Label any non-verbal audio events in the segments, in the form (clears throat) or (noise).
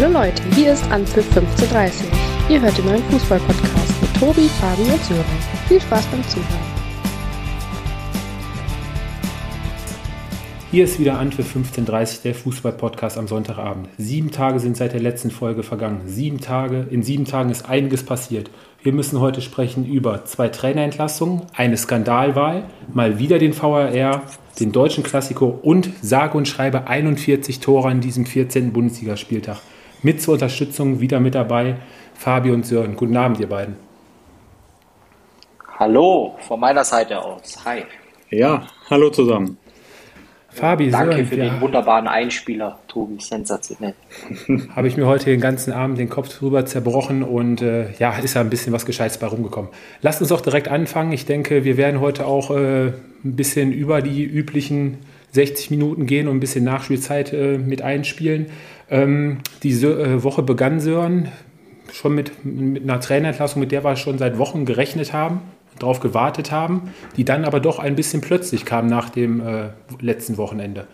Hallo Leute, hier ist Anpfiff 1530. Ihr hört den neuen Fußball-Podcast mit Tobi, Fabi und Sören. Viel Spaß beim Zuhören. Hier ist wieder Antwerp 1530, der Fußball-Podcast am Sonntagabend. Sieben Tage sind seit der letzten Folge vergangen. Sieben Tage, in sieben Tagen ist einiges passiert. Wir müssen heute sprechen über zwei Trainerentlassungen, eine Skandalwahl, mal wieder den VRR, den deutschen Klassiko und sage und schreibe 41 Tore an diesem 14. Bundesligaspieltag. Mit zur Unterstützung wieder mit dabei Fabi und Sören. Guten Abend, ihr beiden. Hallo, von meiner Seite aus. Hi. Ja, hallo zusammen. Fabi, Danke Sören, für ja. den wunderbaren Einspieler, Tobi, sensationell. (laughs) Habe ich mir heute den ganzen Abend den Kopf drüber zerbrochen und äh, ja, ist ja ein bisschen was Gescheites bei rumgekommen. Lasst uns doch direkt anfangen. Ich denke, wir werden heute auch äh, ein bisschen über die üblichen 60 Minuten gehen und ein bisschen Nachspielzeit äh, mit einspielen. Ähm, die äh, Woche begann Sören schon mit, mit einer Trainerentlassung, mit der wir schon seit Wochen gerechnet haben darauf gewartet haben, die dann aber doch ein bisschen plötzlich kam nach dem äh, letzten Wochenende.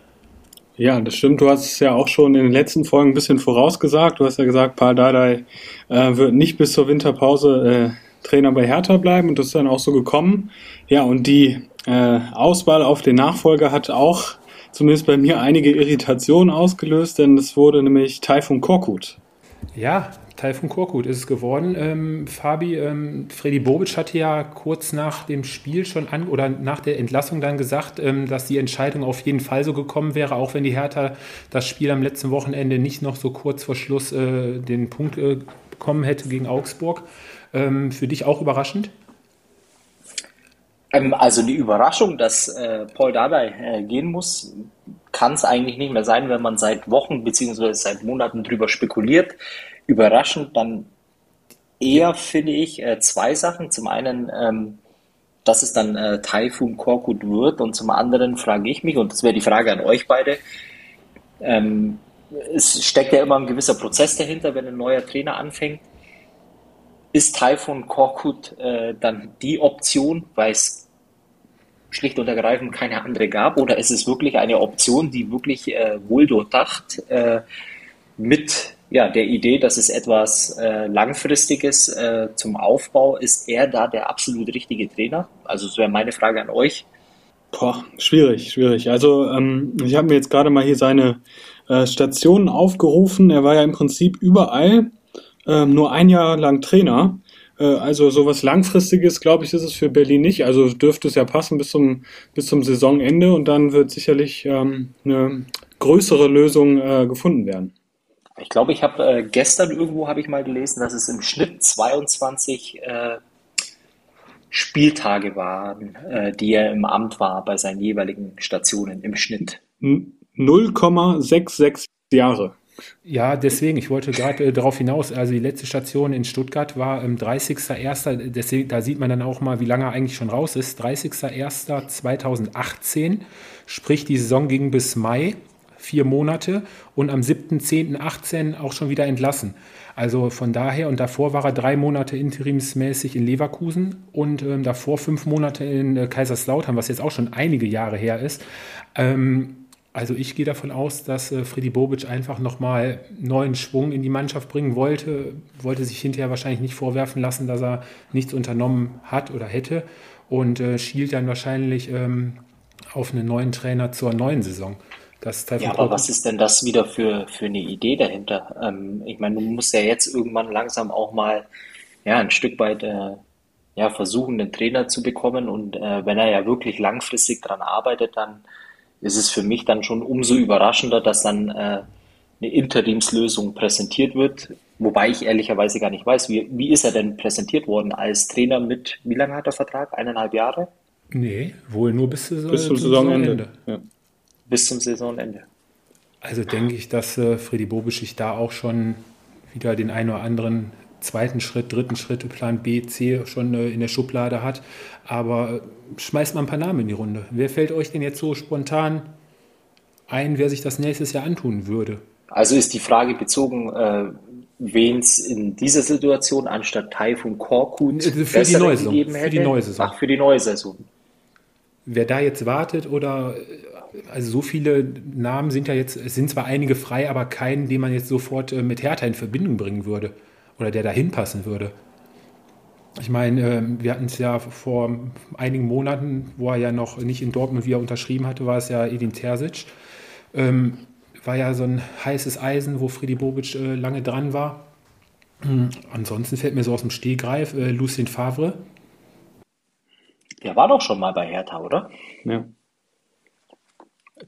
Ja, das stimmt. Du hast es ja auch schon in den letzten Folgen ein bisschen vorausgesagt. Du hast ja gesagt, Paul Dardai äh, wird nicht bis zur Winterpause äh, Trainer bei Hertha bleiben und das ist dann auch so gekommen. Ja, und die äh, Auswahl auf den Nachfolger hat auch zumindest bei mir einige Irritationen ausgelöst, denn es wurde nämlich Taifun Korkut. Ja, Taifun Korkut ist es geworden. Ähm, Fabi, ähm, Freddy Bobic hatte ja kurz nach dem Spiel schon an oder nach der Entlassung dann gesagt, ähm, dass die Entscheidung auf jeden Fall so gekommen wäre, auch wenn die Hertha das Spiel am letzten Wochenende nicht noch so kurz vor Schluss äh, den Punkt äh, bekommen hätte gegen Augsburg. Ähm, für dich auch überraschend? Ähm, also die Überraschung, dass äh, Paul Dardai äh, gehen muss, kann es eigentlich nicht mehr sein, wenn man seit Wochen bzw. seit Monaten drüber spekuliert überraschend dann eher, finde ich, äh, zwei Sachen. Zum einen, ähm, dass es dann äh, Taifun Korkut wird und zum anderen frage ich mich, und das wäre die Frage an euch beide, ähm, es steckt ja immer ein gewisser Prozess dahinter, wenn ein neuer Trainer anfängt. Ist Taifun Korkut äh, dann die Option, weil es schlicht und ergreifend keine andere gab, oder ist es wirklich eine Option, die wirklich äh, wohl durchdacht äh, mit ja, der Idee, dass es etwas äh, Langfristiges äh, zum Aufbau ist, er da der absolut richtige Trainer? Also das wäre meine Frage an euch. Boah, schwierig, schwierig. Also ähm, ich habe mir jetzt gerade mal hier seine äh, Stationen aufgerufen. Er war ja im Prinzip überall ähm, nur ein Jahr lang Trainer. Äh, also sowas Langfristiges, glaube ich, ist es für Berlin nicht. Also dürfte es ja passen bis zum, bis zum Saisonende und dann wird sicherlich ähm, eine größere Lösung äh, gefunden werden. Ich glaube, ich habe äh, gestern irgendwo habe ich mal gelesen, dass es im Schnitt 22 äh, Spieltage waren, äh, die er im Amt war bei seinen jeweiligen Stationen im Schnitt. 0,66 Jahre. Ja, deswegen, ich wollte gerade äh, darauf hinaus, also die letzte Station in Stuttgart war ähm, 30.01., deswegen, da sieht man dann auch mal, wie lange er eigentlich schon raus ist, 30.01.2018, sprich die Saison ging bis Mai vier Monate und am 7.10.18 auch schon wieder entlassen. Also von daher, und davor war er drei Monate interimsmäßig in Leverkusen und ähm, davor fünf Monate in äh, Kaiserslautern, was jetzt auch schon einige Jahre her ist. Ähm, also ich gehe davon aus, dass äh, Freddy Bobic einfach nochmal neuen Schwung in die Mannschaft bringen wollte, wollte sich hinterher wahrscheinlich nicht vorwerfen lassen, dass er nichts unternommen hat oder hätte und äh, schielt dann wahrscheinlich ähm, auf einen neuen Trainer zur neuen Saison. Das ja, aber was ist denn das wieder für, für eine Idee dahinter? Ähm, ich meine, du musst ja jetzt irgendwann langsam auch mal ja, ein Stück weit äh, ja, versuchen, einen Trainer zu bekommen. Und äh, wenn er ja wirklich langfristig daran arbeitet, dann ist es für mich dann schon umso überraschender, dass dann äh, eine Interimslösung präsentiert wird. Wobei ich ehrlicherweise gar nicht weiß, wie, wie ist er denn präsentiert worden als Trainer mit, wie lange hat er Vertrag? Eineinhalb Jahre? Nee, wohl nur bis, bis zum Saisonende. Saisonende. Ja bis zum Saisonende. Also denke ich, dass äh, Freddy Bobisch sich da auch schon wieder den einen oder anderen zweiten Schritt, dritten Schritt, Plan B, C schon äh, in der Schublade hat. Aber äh, schmeißt mal ein paar Namen in die Runde. Wer fällt euch denn jetzt so spontan ein, wer sich das nächstes Jahr antun würde? Also ist die Frage bezogen, äh, wen es in dieser Situation anstatt Taifun Korkut äh, für die neue Saison, gegeben hätte? Für die neue Saison. Ach, für die neue Saison. Wer da jetzt wartet oder also so viele Namen sind ja jetzt, es sind zwar einige frei, aber keinen, den man jetzt sofort mit Hertha in Verbindung bringen würde oder der da hinpassen würde. Ich meine, ähm, wir hatten es ja vor einigen Monaten, wo er ja noch nicht in Dortmund wieder unterschrieben hatte, war es ja Edin Terzic. Ähm, war ja so ein heißes Eisen, wo Freddy Bobic äh, lange dran war. Hm, ansonsten fällt mir so aus dem Stehgreif äh, Lucien Favre. Der war doch schon mal bei Hertha, oder? Ja.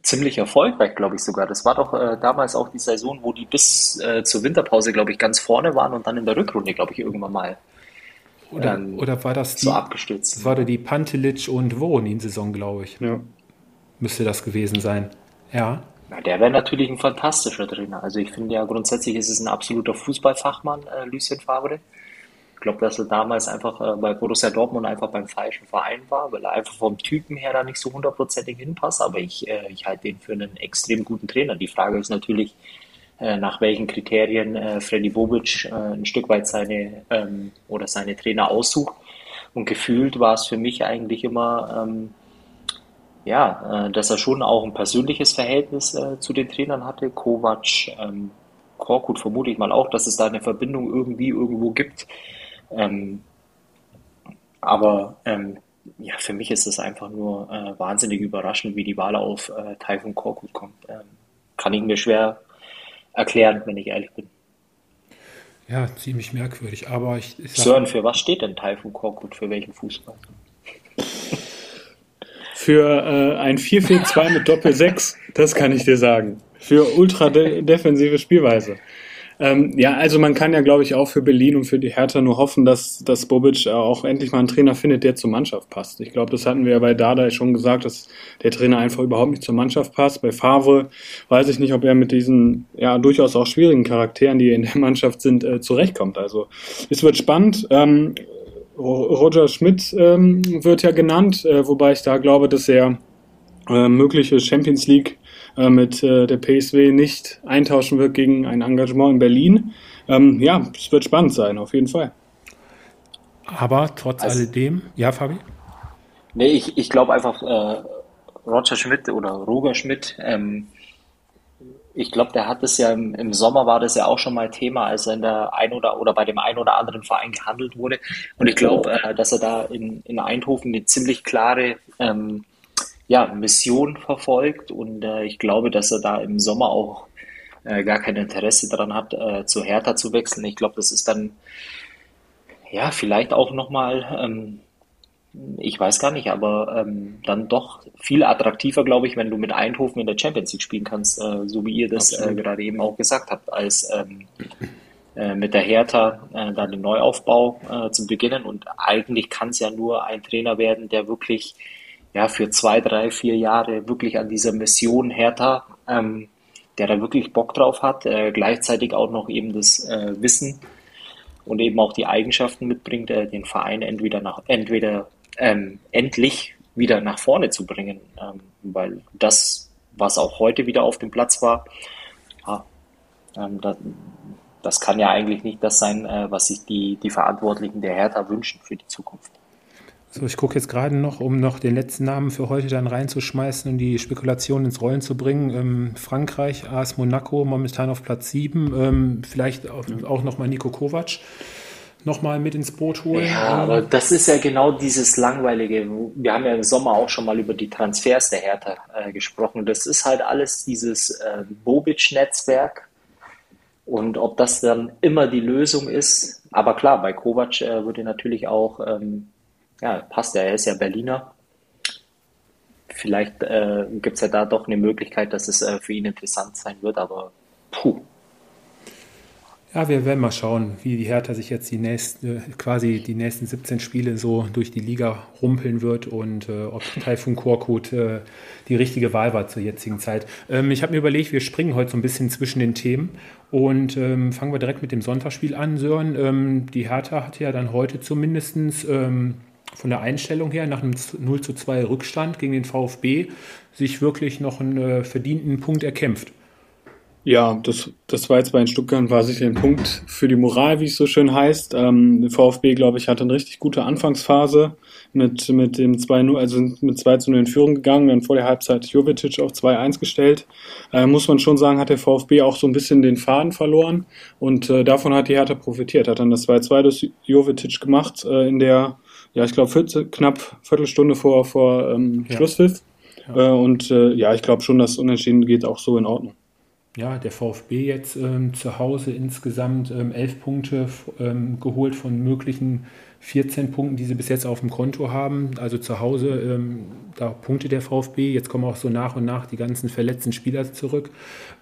Ziemlich erfolgreich, glaube ich sogar. Das war doch äh, damals auch die Saison, wo die bis äh, zur Winterpause, glaube ich, ganz vorne waren und dann in der Rückrunde, glaube ich, irgendwann mal oder, ähm, oder war das die, so abgestürzt? War da die Pantelic und Voronin-Saison, glaube ich. Ja. Müsste das gewesen sein. Ja. Na, der wäre natürlich ein fantastischer Trainer. Also ich finde ja grundsätzlich ist es ein absoluter Fußballfachmann, äh, Lucien Favre. Glaube, dass er damals einfach äh, bei Borussia Dortmund einfach beim falschen Verein war, weil er einfach vom Typen her da nicht so hundertprozentig hinpasst. Aber ich, äh, ich halte den für einen extrem guten Trainer. Die Frage ist natürlich, äh, nach welchen Kriterien äh, Freddy Bobic äh, ein Stück weit seine ähm, oder seine Trainer aussucht. Und gefühlt war es für mich eigentlich immer, ähm, ja, dass er schon auch ein persönliches Verhältnis zu den Trainern hatte. Kovac, ähm, Korkut vermute ich mal auch, dass es da eine Verbindung irgendwie irgendwo gibt. Ähm, aber ähm, ja, für mich ist es einfach nur äh, wahnsinnig überraschend, wie die Wahl auf äh, Taifun Korkut kommt. Ähm, kann ich mir schwer erklären, wenn ich ehrlich bin. Ja, ziemlich merkwürdig. Aber ich, ich Sören, für was steht denn Taifun Korkut? Für welchen Fußball? Für äh, ein 4-4-2 mit Doppel-6, das kann ich dir sagen. Für ultra de defensive Spielweise. Ähm, ja, also man kann ja, glaube ich, auch für Berlin und für die Hertha nur hoffen, dass, dass Bobic auch endlich mal einen Trainer findet, der zur Mannschaft passt. Ich glaube, das hatten wir ja bei Dada schon gesagt, dass der Trainer einfach überhaupt nicht zur Mannschaft passt. Bei Favre weiß ich nicht, ob er mit diesen ja durchaus auch schwierigen Charakteren, die in der (laughs) Mannschaft sind, äh, zurechtkommt. Also es wird spannend. Ähm, Roger Schmidt ähm, wird ja genannt, äh, wobei ich da glaube, dass er äh, mögliche Champions League äh, mit äh, der PSW nicht eintauschen wird gegen ein Engagement in Berlin. Ähm, ja, es wird spannend sein, auf jeden Fall. Aber trotz also, alledem, ja, Fabi? Nee, ich, ich glaube einfach, äh, Roger Schmidt oder Roger Schmidt, ähm, ich glaube, der hat es ja im, im, Sommer war das ja auch schon mal Thema, als er in der ein oder oder bei dem einen oder anderen Verein gehandelt wurde. Und ich glaube, äh, dass er da in, in Eindhoven eine ziemlich klare ähm, ja, Mission verfolgt und äh, ich glaube, dass er da im Sommer auch äh, gar kein Interesse daran hat, äh, zu Hertha zu wechseln. Ich glaube, das ist dann ja vielleicht auch nochmal, ähm, ich weiß gar nicht, aber ähm, dann doch viel attraktiver, glaube ich, wenn du mit Eindhoven in der Champions League spielen kannst, äh, so wie ihr das äh, gerade eben auch gesagt habt, als ähm, äh, mit der Hertha äh, dann den Neuaufbau äh, zu beginnen. Und eigentlich kann es ja nur ein Trainer werden, der wirklich ja, für zwei, drei, vier Jahre wirklich an dieser Mission Hertha, ähm, der da wirklich Bock drauf hat, äh, gleichzeitig auch noch eben das äh, Wissen und eben auch die Eigenschaften mitbringt, äh, den Verein entweder nach, entweder ähm, endlich wieder nach vorne zu bringen, ähm, weil das, was auch heute wieder auf dem Platz war, ja, ähm, das, das kann ja eigentlich nicht das sein, äh, was sich die, die Verantwortlichen der Hertha wünschen für die Zukunft. So, ich gucke jetzt gerade noch, um noch den letzten Namen für heute dann reinzuschmeißen und die Spekulation ins Rollen zu bringen. Ähm, Frankreich, AS Monaco, momentan auf Platz 7. Ähm, vielleicht auch, auch nochmal Nico Kovac nochmal mit ins Boot holen. Ja, aber das ist ja genau dieses langweilige. Wir haben ja im Sommer auch schon mal über die Transfers der Hertha äh, gesprochen. Das ist halt alles dieses äh, Bobic-Netzwerk. Und ob das dann immer die Lösung ist, aber klar, bei Kovac äh, würde natürlich auch ähm, ja, passt ja, er ist ja Berliner. Vielleicht äh, gibt es ja da doch eine Möglichkeit, dass es äh, für ihn interessant sein wird, aber puh. Ja, wir werden mal schauen, wie die Hertha sich jetzt die nächsten, quasi die nächsten 17 Spiele so durch die Liga rumpeln wird und äh, ob Taifun Korkut äh, die richtige Wahl war zur jetzigen Zeit. Ähm, ich habe mir überlegt, wir springen heute so ein bisschen zwischen den Themen und ähm, fangen wir direkt mit dem Sonntagsspiel an, Sören. Ähm, die Hertha hat ja dann heute zumindest ähm, von der Einstellung her nach einem 0 zu 2 Rückstand gegen den VfB sich wirklich noch einen äh, verdienten Punkt erkämpft. Ja, das, das war jetzt bei den Stuttgart war sicher ein Punkt für die Moral, wie es so schön heißt. Ähm, der VfB, glaube ich, hatte eine richtig gute Anfangsphase mit, mit dem 2-0, also mit 2 zu 0 in Führung gegangen, dann vor der Halbzeit Jovetic auf 2-1 gestellt. Äh, muss man schon sagen, hat der VfB auch so ein bisschen den Faden verloren und äh, davon hat die Hertha profitiert. Hat dann das 2-2 durch Jovetic gemacht äh, in der, ja, ich glaube, knapp Viertelstunde vor, vor ähm, ja. Schlusspfiff. Ja. Äh, und äh, ja, ich glaube schon, dass Unentschieden geht auch so in Ordnung ja, der VfB jetzt ähm, zu Hause insgesamt ähm, elf Punkte ähm, geholt von möglichen 14 Punkten, die sie bis jetzt auf dem Konto haben. Also zu Hause, ähm, da punkte der VfB. Jetzt kommen auch so nach und nach die ganzen verletzten Spieler zurück.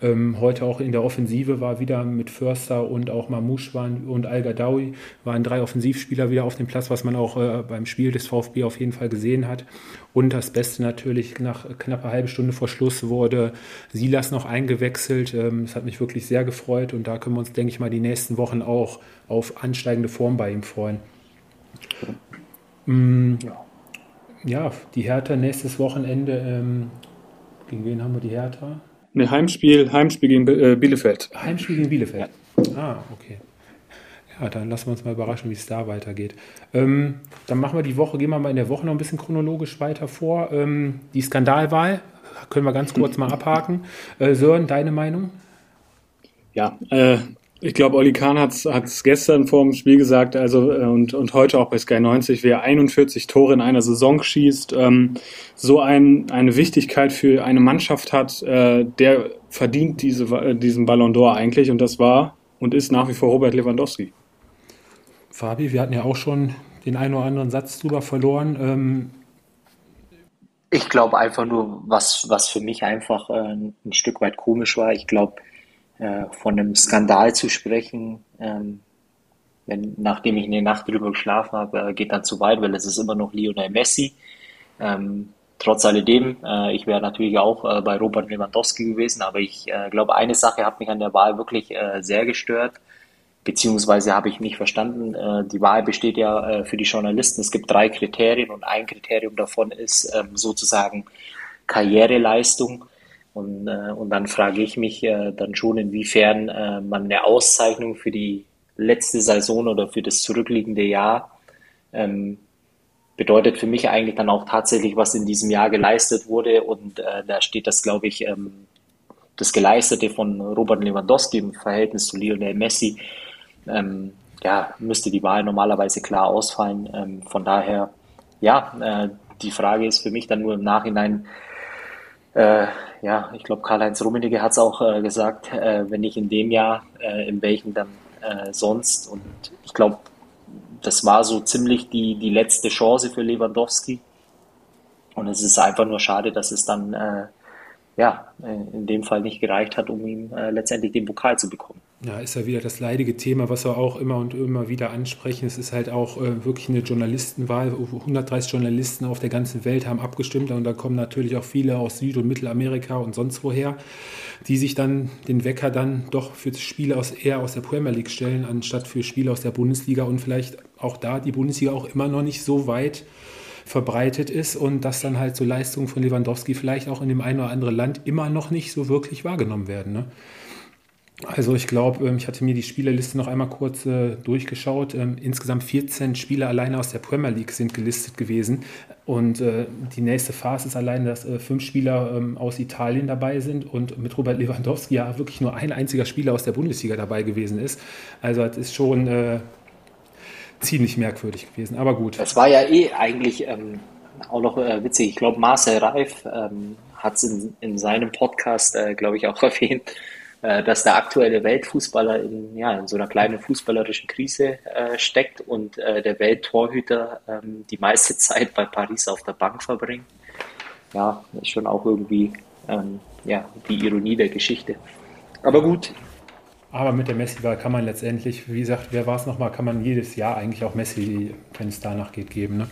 Ähm, heute auch in der Offensive war wieder mit Förster und auch Mamouche waren, und Al-Gadawi waren drei Offensivspieler wieder auf dem Platz, was man auch äh, beim Spiel des VfB auf jeden Fall gesehen hat. Und das Beste natürlich, nach knapp einer halben Stunde vor Schluss wurde Silas noch eingewechselt. Ähm, das hat mich wirklich sehr gefreut und da können wir uns, denke ich mal, die nächsten Wochen auch auf ansteigende Form bei ihm freuen. Mm, ja. die Hertha nächstes Wochenende. Ähm, gegen wen haben wir die Hertha? Ne, Heimspiel, Heimspiel gegen äh, Bielefeld. Heimspiel gegen Bielefeld. Ah, okay. Ja, dann lassen wir uns mal überraschen, wie es da weitergeht. Ähm, dann machen wir die Woche, gehen wir mal in der Woche noch ein bisschen chronologisch weiter vor. Ähm, die Skandalwahl können wir ganz kurz mal abhaken. Äh, Sören, deine Meinung? Ja, äh, ich glaube, Oli Kahn hat es gestern vor dem Spiel gesagt, also äh, und, und heute auch bei Sky 90, wer 41 Tore in einer Saison schießt, ähm, so ein, eine Wichtigkeit für eine Mannschaft hat, äh, der verdient diese, äh, diesen Ballon d'Or eigentlich und das war und ist nach wie vor Robert Lewandowski. Fabi, wir hatten ja auch schon den einen oder anderen Satz drüber verloren. Ähm ich glaube einfach nur, was, was für mich einfach äh, ein Stück weit komisch war. Ich glaube, äh, von einem Skandal zu sprechen, ähm, wenn, nachdem ich eine Nacht drüber geschlafen habe, äh, geht dann zu weit, weil es ist immer noch Lionel Messi. Ähm, trotz alledem, äh, ich wäre natürlich auch äh, bei Robert Lewandowski gewesen, aber ich äh, glaube, eine Sache hat mich an der Wahl wirklich äh, sehr gestört, beziehungsweise habe ich nicht verstanden. Äh, die Wahl besteht ja für die Journalisten. Es gibt drei Kriterien und ein Kriterium davon ist ähm, sozusagen Karriereleistung. Und, äh, und dann frage ich mich äh, dann schon, inwiefern äh, man eine Auszeichnung für die letzte Saison oder für das zurückliegende Jahr ähm, bedeutet für mich eigentlich dann auch tatsächlich, was in diesem Jahr geleistet wurde. Und äh, da steht das, glaube ich, ähm, das Geleistete von Robert Lewandowski im Verhältnis zu Lionel Messi. Ähm, ja, müsste die Wahl normalerweise klar ausfallen. Ähm, von daher, ja, äh, die Frage ist für mich dann nur im Nachhinein, äh, ja, ich glaube, Karl-Heinz Rummenigge hat es auch äh, gesagt, äh, wenn nicht in dem Jahr, äh, in welchem dann äh, sonst. Und ich glaube, das war so ziemlich die, die letzte Chance für Lewandowski. Und es ist einfach nur schade, dass es dann äh, ja, in dem Fall nicht gereicht hat, um ihm letztendlich den Pokal zu bekommen. Ja, ist ja wieder das leidige Thema, was wir auch immer und immer wieder ansprechen. Es ist halt auch äh, wirklich eine Journalistenwahl. 130 Journalisten auf der ganzen Welt haben abgestimmt und da kommen natürlich auch viele aus Süd- und Mittelamerika und sonst woher, die sich dann den Wecker dann doch für Spiele aus, eher aus der Premier League stellen, anstatt für Spiele aus der Bundesliga und vielleicht auch da die Bundesliga auch immer noch nicht so weit verbreitet ist und dass dann halt so Leistungen von Lewandowski vielleicht auch in dem einen oder anderen Land immer noch nicht so wirklich wahrgenommen werden. Ne? Also ich glaube, ähm, ich hatte mir die Spielerliste noch einmal kurz äh, durchgeschaut. Ähm, insgesamt 14 Spieler alleine aus der Premier League sind gelistet gewesen. Und äh, die nächste Phase ist allein, dass äh, fünf Spieler ähm, aus Italien dabei sind und mit Robert Lewandowski ja wirklich nur ein einziger Spieler aus der Bundesliga dabei gewesen ist. Also das ist schon ziemlich merkwürdig gewesen. Aber gut. Es war ja eh eigentlich auch noch witzig. Ich glaube, Marcel Reif hat es in, in, seinem Podcast, glaube ich, auch (laughs) erwähnt äh, dass der aktuelle Weltfußballer in, ja, in so einer kleinen fußballerischen Krise äh, steckt und äh, der Welttorhüter ähm, die meiste (laughs) Zeit bei Paris auf der Bank verbringt. Ja, ist schon auch irgendwie ähm, ja, die Ironie der Geschichte. Aber gut. Aber mit der Messi-Wahl kann man letztendlich, wie gesagt, wer war es nochmal, kann man jedes Jahr eigentlich auch Messi, wenn es danach geht, geben. Ne?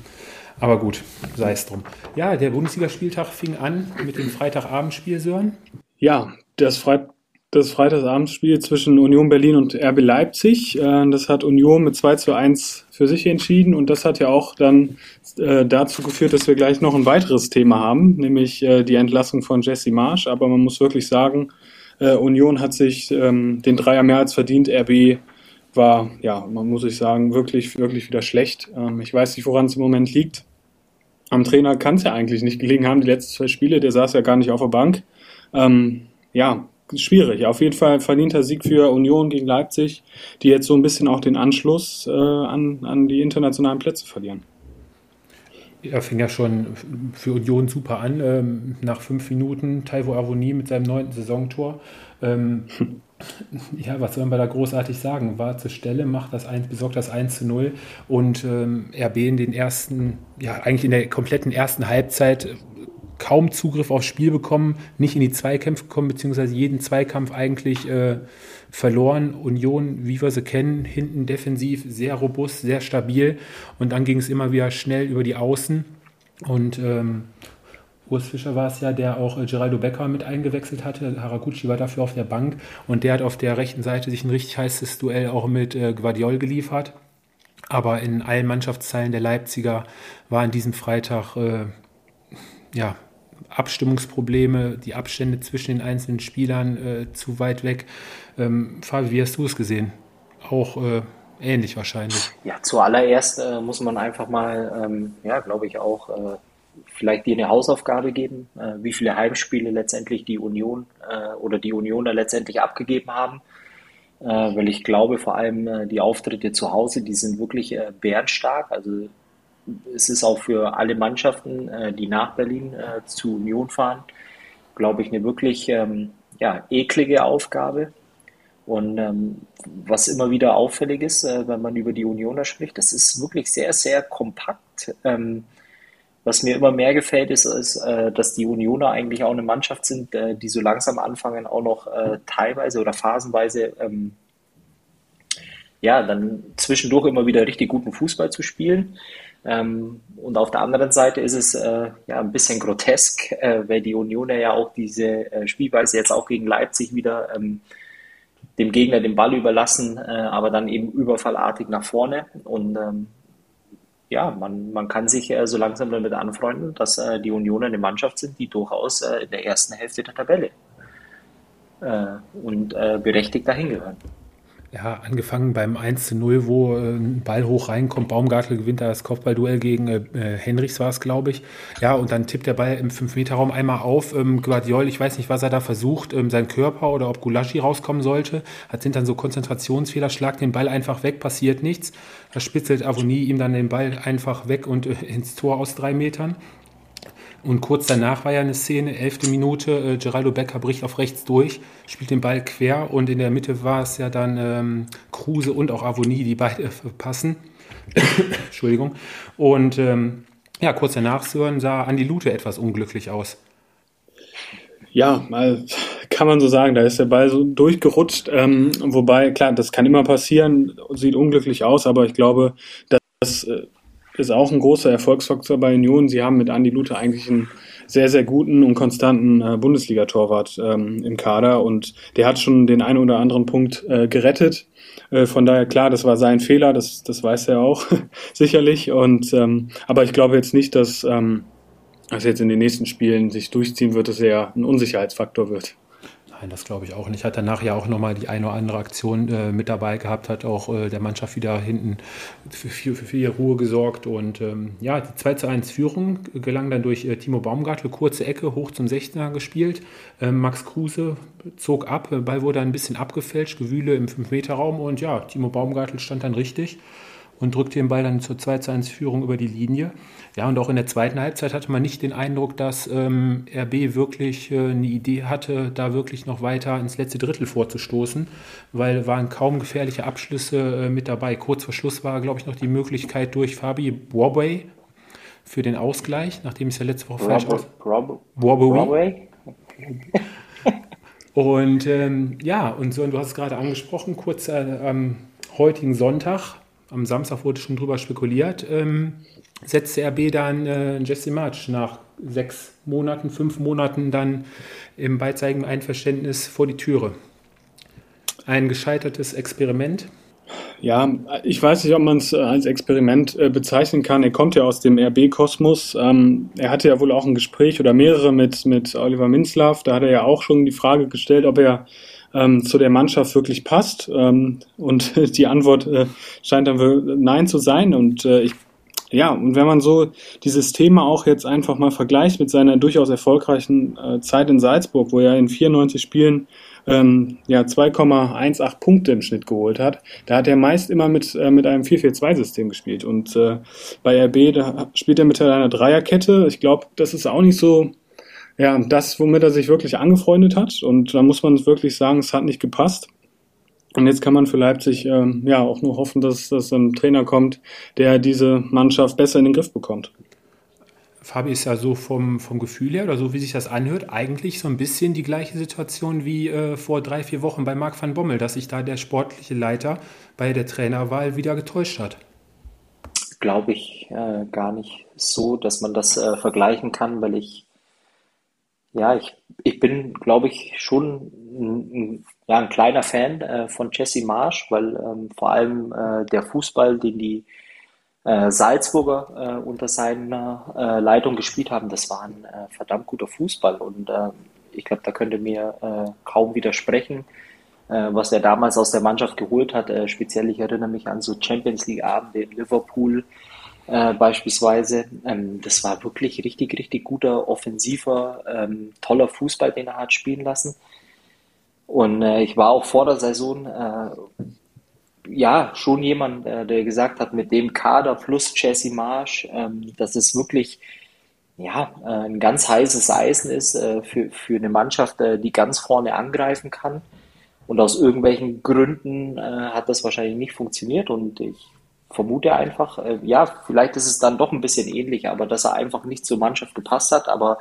Aber gut, sei es drum. Ja, der Bundesligaspieltag fing an mit dem Freitagabendspiel, Sören. Ja, das Fre das Freitagsabendspiel zwischen Union Berlin und RB Leipzig. Äh, das hat Union mit 2 zu 1 für sich entschieden und das hat ja auch dann äh, dazu geführt, dass wir gleich noch ein weiteres Thema haben, nämlich äh, die Entlassung von Jesse Marsch. Aber man muss wirklich sagen, Union hat sich ähm, den Dreier mehr als verdient. RB war, ja, man muss ich sagen, wirklich, wirklich wieder schlecht. Ähm, ich weiß nicht, woran es im Moment liegt. Am Trainer kann es ja eigentlich nicht gelegen haben, die letzten zwei Spiele, der saß ja gar nicht auf der Bank. Ähm, ja, schwierig. Auf jeden Fall verdienter Sieg für Union gegen Leipzig, die jetzt so ein bisschen auch den Anschluss äh, an, an die internationalen Plätze verlieren. Er fing ja schon für Union super an. Ähm, nach fünf Minuten Taivo Avoni mit seinem neunten Saisontor. Ähm, (laughs) ja, was soll man da großartig sagen? War zur Stelle, macht das 1, besorgt das 1 zu 0 und ähm, RB in den ersten, ja, eigentlich in der kompletten ersten Halbzeit kaum Zugriff aufs Spiel bekommen, nicht in die Zweikämpfe gekommen, beziehungsweise jeden Zweikampf eigentlich äh, verloren. Union, wie wir sie kennen, hinten defensiv sehr robust, sehr stabil und dann ging es immer wieder schnell über die Außen und ähm, Urs Fischer war es ja, der auch äh, Geraldo Becker mit eingewechselt hatte. Haraguchi war dafür auf der Bank und der hat auf der rechten Seite sich ein richtig heißes Duell auch mit äh, Guardiol geliefert. Aber in allen Mannschaftsteilen der Leipziger war an diesem Freitag äh, ja, Abstimmungsprobleme, die Abstände zwischen den einzelnen Spielern äh, zu weit weg. Ähm, Fabi, wie hast du es gesehen? Auch äh, ähnlich wahrscheinlich. Ja, zuallererst äh, muss man einfach mal, ähm, ja, glaube ich, auch äh, vielleicht dir eine Hausaufgabe geben, äh, wie viele Heimspiele letztendlich die Union äh, oder die Unioner letztendlich abgegeben haben. weil ich glaube, vor allem die Auftritte zu Hause, die sind wirklich bärenstark. Also es ist auch für alle Mannschaften, äh, die nach Berlin äh, zu Union fahren, glaube ich, eine wirklich ähm, ja, eklige Aufgabe. Und ähm, was immer wieder auffällig ist, äh, wenn man über die Unioner spricht, das ist wirklich sehr, sehr kompakt. Ähm, was mir immer mehr gefällt, ist, ist äh, dass die Unioner eigentlich auch eine Mannschaft sind, äh, die so langsam anfangen, auch noch äh, teilweise oder phasenweise ähm, ja, dann zwischendurch immer wieder richtig guten Fußball zu spielen. Ähm, und auf der anderen Seite ist es äh, ja ein bisschen grotesk, äh, weil die Unioner ja auch diese äh, Spielweise jetzt auch gegen Leipzig wieder ähm, dem Gegner den Ball überlassen, äh, aber dann eben überfallartig nach vorne. Und ähm, ja, man, man kann sich äh, so langsam damit anfreunden, dass äh, die Unioner eine Mannschaft sind, die durchaus in der ersten Hälfte der Tabelle und berechtigt dahin gehören. Ja, angefangen beim 1 zu 0, wo äh, ein Ball hoch reinkommt. Baumgartel gewinnt da das Kopfballduell gegen äh, äh Henrichs war es, glaube ich. Ja, und dann tippt der Ball im 5-Meter-Raum einmal auf. Ähm, Guardiol, ich weiß nicht, was er da versucht, ähm, sein Körper oder ob Gulaschi rauskommen sollte. Hat sind dann so Konzentrationsfehler, schlagt den Ball einfach weg, passiert nichts. Da spitzelt Avonie ihm dann den Ball einfach weg und äh, ins Tor aus drei Metern. Und kurz danach war ja eine Szene, elfte Minute, äh, Geraldo Becker bricht auf rechts durch, spielt den Ball quer und in der Mitte war es ja dann ähm, Kruse und auch Avonie, die beide äh, (laughs) passen. (coughs) Entschuldigung. Und ähm, ja, kurz danach sah Andi Lute etwas unglücklich aus. Ja, mal kann man so sagen, da ist der Ball so durchgerutscht. Ähm, wobei, klar, das kann immer passieren, sieht unglücklich aus, aber ich glaube, dass äh, ist auch ein großer Erfolgsfaktor bei Union. Sie haben mit Andi Luther eigentlich einen sehr, sehr guten und konstanten äh, Bundesliga-Torwart ähm, im Kader und der hat schon den einen oder anderen Punkt äh, gerettet. Äh, von daher klar, das war sein Fehler, das, das weiß er auch (laughs) sicherlich. Und ähm, aber ich glaube jetzt nicht, dass ähm, das jetzt in den nächsten Spielen sich durchziehen wird, dass er ein Unsicherheitsfaktor wird. Nein, das glaube ich auch nicht. Hat danach ja auch nochmal die eine oder andere Aktion äh, mit dabei gehabt, hat auch äh, der Mannschaft wieder hinten für, für, für viel Ruhe gesorgt. Und ähm, ja, die 2 zu 1 Führung gelang dann durch äh, Timo Baumgartel, kurze Ecke, hoch zum 16er gespielt. Ähm, Max Kruse zog ab, Ball wurde ein bisschen abgefälscht, Gewühle im 5-Meter-Raum und ja, Timo Baumgartel stand dann richtig und drückte den Ball dann zur 2 zu 1 Führung über die Linie. Ja, und auch in der zweiten Halbzeit hatte man nicht den Eindruck, dass ähm, RB wirklich äh, eine Idee hatte, da wirklich noch weiter ins letzte Drittel vorzustoßen, weil waren kaum gefährliche Abschlüsse äh, mit dabei. Kurz vor Schluss war, glaube ich, noch die Möglichkeit durch Fabi Warbay für den Ausgleich, nachdem es ja letzte Woche falsch aus... Warbay? (laughs) Und ähm, ja, und so, und du hast es gerade angesprochen, kurz äh, am heutigen Sonntag am Samstag wurde schon drüber spekuliert, ähm, setzte RB dann äh, Jesse March nach sechs Monaten, fünf Monaten dann im beidseitigen Einverständnis vor die Türe. Ein gescheitertes Experiment. Ja, ich weiß nicht, ob man es äh, als Experiment äh, bezeichnen kann. Er kommt ja aus dem RB-Kosmos. Ähm, er hatte ja wohl auch ein Gespräch oder mehrere mit, mit Oliver Minzlaff. Da hat er ja auch schon die Frage gestellt, ob er ähm, zu der Mannschaft wirklich passt. Ähm, und (laughs) die Antwort äh, scheint dann Nein zu sein. Und äh, ich ja, und wenn man so dieses Thema auch jetzt einfach mal vergleicht mit seiner durchaus erfolgreichen äh, Zeit in Salzburg, wo er in 94 Spielen ähm, ja 2,18 Punkte im Schnitt geholt hat, da hat er meist immer mit, äh, mit einem 4-4-2-System gespielt. Und äh, bei RB, da spielt er mit einer Dreierkette. Ich glaube, das ist auch nicht so ja, das, womit er sich wirklich angefreundet hat. Und da muss man wirklich sagen, es hat nicht gepasst. Und jetzt kann man für Leipzig ähm, ja auch nur hoffen, dass, dass ein Trainer kommt, der diese Mannschaft besser in den Griff bekommt. Fabi ist ja so vom, vom Gefühl her oder so wie sich das anhört, eigentlich so ein bisschen die gleiche Situation wie äh, vor drei, vier Wochen bei Marc van Bommel, dass sich da der sportliche Leiter bei der Trainerwahl wieder getäuscht hat. Glaube ich äh, gar nicht so, dass man das äh, vergleichen kann, weil ich, ja, ich, ich bin, glaube ich, schon ein, ja, ein kleiner Fan äh, von Jesse Marsch, weil ähm, vor allem äh, der Fußball, den die äh, Salzburger äh, unter seiner äh, Leitung gespielt haben, das war ein äh, verdammt guter Fußball und ich glaube, da könnte mir kaum widersprechen, was er damals aus der Mannschaft geholt hat. Speziell, ich erinnere mich an so Champions League Abende in Liverpool äh, beispielsweise. Ähm, das war wirklich richtig, richtig guter, offensiver, ähm, toller Fußball, den er hat spielen lassen. Und äh, ich war auch vor der Saison äh, ja, schon jemand, äh, der gesagt hat, mit dem Kader plus Jesse Marsch, ähm, dass es wirklich ja, äh, ein ganz heißes Eisen ist für, für eine Mannschaft, die ganz vorne angreifen kann. Und aus irgendwelchen Gründen äh, hat das wahrscheinlich nicht funktioniert und ich vermute einfach, äh, ja, vielleicht ist es dann doch ein bisschen ähnlich, aber dass er einfach nicht zur Mannschaft gepasst hat, aber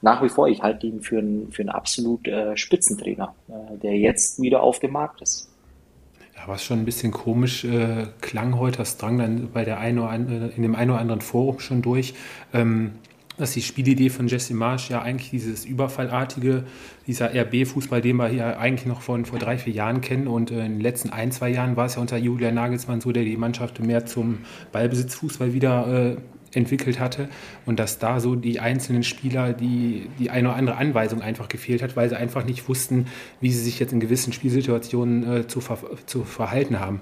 nach wie vor, ich halte ihn für einen, für einen absolut äh, Spitzentrainer, äh, der jetzt wieder auf dem Markt ist. Ja, was schon ein bisschen komisch äh, klang heute, das drang dann bei der ein oder an, in dem einen oder anderen Forum schon durch, ähm, dass die Spielidee von Jesse Marsch ja eigentlich dieses Überfallartige, dieser RB-Fußball, den wir hier eigentlich noch von vor drei, vier Jahren kennen. Und in den letzten ein, zwei Jahren war es ja unter Julian Nagelsmann so, der die Mannschaft mehr zum Ballbesitzfußball wieder äh, entwickelt hatte und dass da so die einzelnen Spieler die, die eine oder andere Anweisung einfach gefehlt hat, weil sie einfach nicht wussten, wie sie sich jetzt in gewissen Spielsituationen äh, zu, ver zu verhalten haben.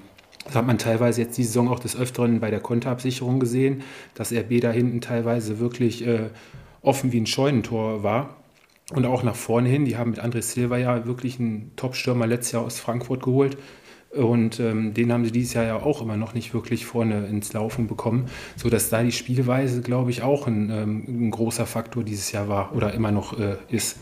Das hat man teilweise jetzt die Saison auch des Öfteren bei der Konterabsicherung gesehen, dass RB da hinten teilweise wirklich äh, offen wie ein Scheunentor war. Und auch nach vorne hin, die haben mit André Silva ja wirklich einen Top-Stürmer letztes Jahr aus Frankfurt geholt, und ähm, den haben sie dieses Jahr ja auch immer noch nicht wirklich vorne ins Laufen bekommen, sodass da die Spielweise, glaube ich, auch ein, ähm, ein großer Faktor dieses Jahr war oder immer noch äh, ist.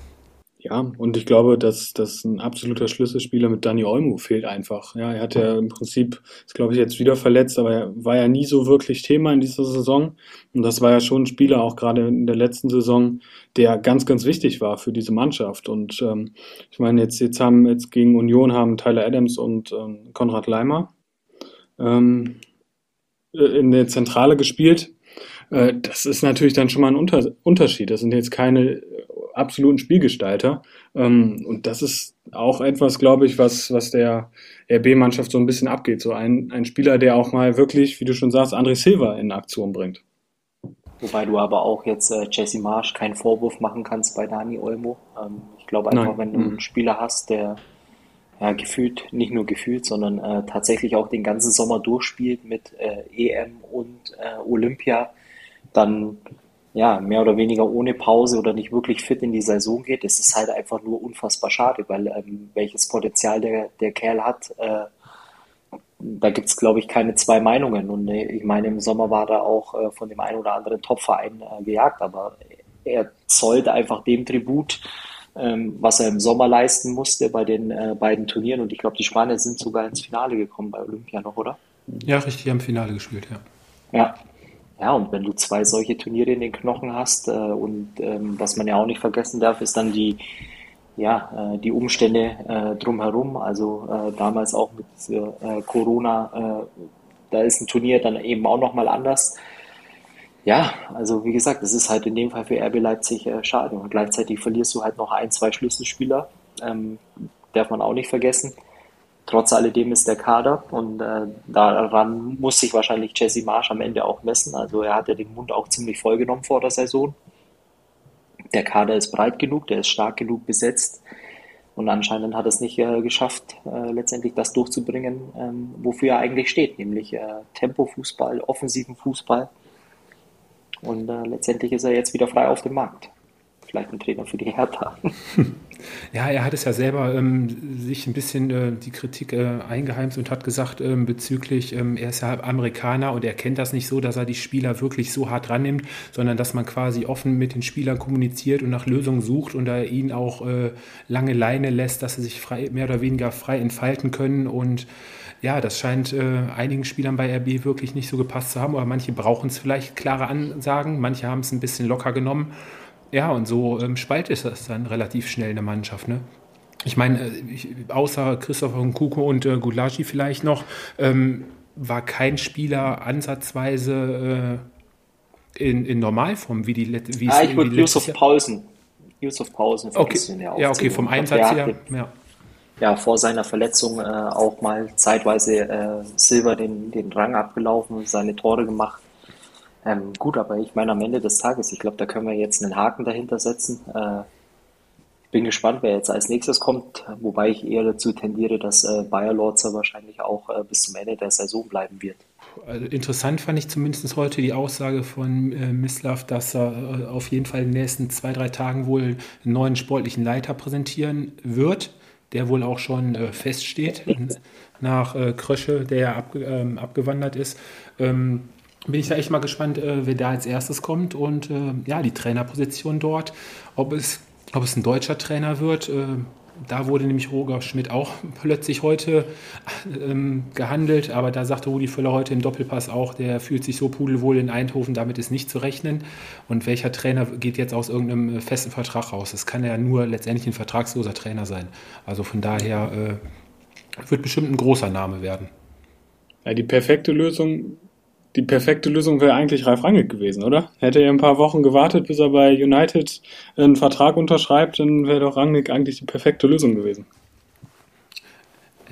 Ja, und ich glaube, dass, dass ein absoluter Schlüsselspieler mit Dani Olmo fehlt einfach. Ja, er hat ja im Prinzip, ist glaube ich jetzt wieder verletzt, aber er war ja nie so wirklich Thema in dieser Saison. Und das war ja schon ein Spieler, auch gerade in der letzten Saison, der ganz, ganz wichtig war für diese Mannschaft. Und ähm, ich meine, jetzt, jetzt haben jetzt gegen Union haben Tyler Adams und ähm, Konrad Leimer ähm, in der Zentrale gespielt. Äh, das ist natürlich dann schon mal ein Unter Unterschied. Das sind jetzt keine absoluten Spielgestalter. Ähm, und das ist auch etwas, glaube ich, was, was der RB-Mannschaft so ein bisschen abgeht. So ein, ein Spieler, der auch mal wirklich, wie du schon sagst, André Silva in Aktion bringt. Wobei du aber auch jetzt äh, Jesse Marsch keinen Vorwurf machen kannst bei Dani Olmo. Ähm, ich glaube einfach, Nein. wenn du einen mhm. Spieler hast, der ja, gefühlt, nicht nur gefühlt, sondern äh, tatsächlich auch den ganzen Sommer durchspielt mit äh, EM und äh, Olympia, dann ja, mehr oder weniger ohne Pause oder nicht wirklich fit in die Saison geht, ist halt einfach nur unfassbar schade, weil ähm, welches Potenzial der, der Kerl hat, äh, da gibt es, glaube ich, keine zwei Meinungen. Und äh, ich meine, im Sommer war er auch äh, von dem einen oder anderen Topverein äh, gejagt, aber er zollt einfach dem Tribut, ähm, was er im Sommer leisten musste bei den äh, beiden Turnieren. Und ich glaube, die Spanier sind sogar ins Finale gekommen bei Olympia noch, oder? Ja, richtig, haben Finale gespielt, ja. Ja, ja, und wenn du zwei solche Turniere in den Knochen hast äh, und ähm, was man ja auch nicht vergessen darf, ist dann die, ja, äh, die Umstände äh, drumherum. Also äh, damals auch mit äh, Corona, äh, da ist ein Turnier dann eben auch nochmal anders. Ja, also wie gesagt, das ist halt in dem Fall für RB Leipzig äh, schade. Und gleichzeitig verlierst du halt noch ein, zwei Schlüsselspieler. Ähm, darf man auch nicht vergessen. Trotz alledem ist der Kader und äh, daran muss sich wahrscheinlich Jesse Marsch am Ende auch messen. Also er hat ja den Mund auch ziemlich voll genommen vor der Saison. Der Kader ist breit genug, der ist stark genug besetzt und anscheinend hat er es nicht äh, geschafft, äh, letztendlich das durchzubringen, ähm, wofür er eigentlich steht, nämlich äh, Tempo-Fußball, offensiven Fußball. Und äh, letztendlich ist er jetzt wieder frei auf dem Markt vielleicht ein Trainer für die Hertha. (laughs) Ja, er hat es ja selber ähm, sich ein bisschen äh, die Kritik äh, eingeheimst und hat gesagt ähm, bezüglich, ähm, er ist ja Amerikaner und er kennt das nicht so, dass er die Spieler wirklich so hart rannimmt, sondern dass man quasi offen mit den Spielern kommuniziert und nach Lösungen sucht und er ihnen auch äh, lange Leine lässt, dass sie sich frei, mehr oder weniger frei entfalten können und ja, das scheint äh, einigen Spielern bei RB wirklich nicht so gepasst zu haben, aber manche brauchen es vielleicht klare Ansagen, manche haben es ein bisschen locker genommen ja, und so ähm, spaltet das dann relativ schnell eine Mannschaft. Ne? Ich meine, äh, außer Christopher Nkuko und äh, Gulagi vielleicht noch, ähm, war kein Spieler ansatzweise äh, in, in Normalform, wie die wie ah, ich würde Yusuf Paulsen. Yusuf Paulsen okay. Ja, okay, vom Einsatz her. Ja. ja. vor seiner Verletzung äh, auch mal zeitweise äh, Silber den, den Rang abgelaufen, seine Tore gemacht. Ähm, gut, aber ich meine, am Ende des Tages, ich glaube, da können wir jetzt einen Haken dahinter setzen. Äh, ich bin gespannt, wer jetzt als nächstes kommt, wobei ich eher dazu tendiere, dass äh, Bayer Lorzer wahrscheinlich auch äh, bis zum Ende der Saison bleiben wird. Also interessant fand ich zumindest heute die Aussage von äh, Mislav, dass er äh, auf jeden Fall in den nächsten zwei, drei Tagen wohl einen neuen sportlichen Leiter präsentieren wird, der wohl auch schon äh, feststeht (laughs) nach äh, Krösche, der ja abge ähm, abgewandert ist. Ähm, bin ich da echt mal gespannt, äh, wer da als erstes kommt und äh, ja, die Trainerposition dort, ob es, ob es ein deutscher Trainer wird. Äh, da wurde nämlich Roger Schmidt auch (laughs) plötzlich heute ähm, gehandelt, aber da sagte Rudi Völler heute im Doppelpass auch, der fühlt sich so pudelwohl in Eindhoven, damit ist nicht zu rechnen. Und welcher Trainer geht jetzt aus irgendeinem äh, festen Vertrag raus? Das kann ja nur letztendlich ein vertragsloser Trainer sein. Also von daher äh, wird bestimmt ein großer Name werden. Ja, die perfekte Lösung die perfekte Lösung wäre eigentlich Ralf Rangnick gewesen, oder? Hätte er ein paar Wochen gewartet, bis er bei United einen Vertrag unterschreibt, dann wäre doch Rangnick eigentlich die perfekte Lösung gewesen.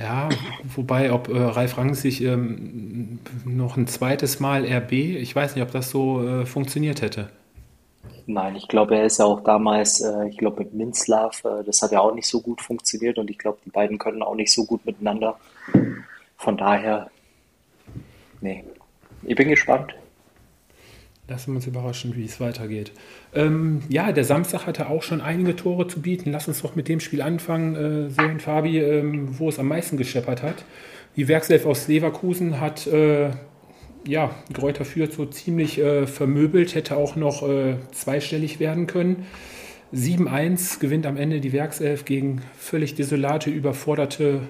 Ja, wobei, ob äh, Ralf Rangnick sich ähm, noch ein zweites Mal RB, ich weiß nicht, ob das so äh, funktioniert hätte. Nein, ich glaube, er ist ja auch damals, äh, ich glaube, mit Minzlav, äh, das hat ja auch nicht so gut funktioniert und ich glaube, die beiden können auch nicht so gut miteinander. Von daher, nee, ich bin gespannt. Lassen wir uns überraschen, wie es weitergeht. Ähm, ja, der Samstag hatte auch schon einige Tore zu bieten. Lass uns doch mit dem Spiel anfangen, äh, sehen, Fabi, ähm, wo es am meisten gescheppert hat. Die Werkself aus Leverkusen hat äh, ja, Gräuter Fürth so ziemlich äh, vermöbelt, hätte auch noch äh, zweistellig werden können. 7-1 gewinnt am Ende die Werkself gegen völlig desolate, überforderte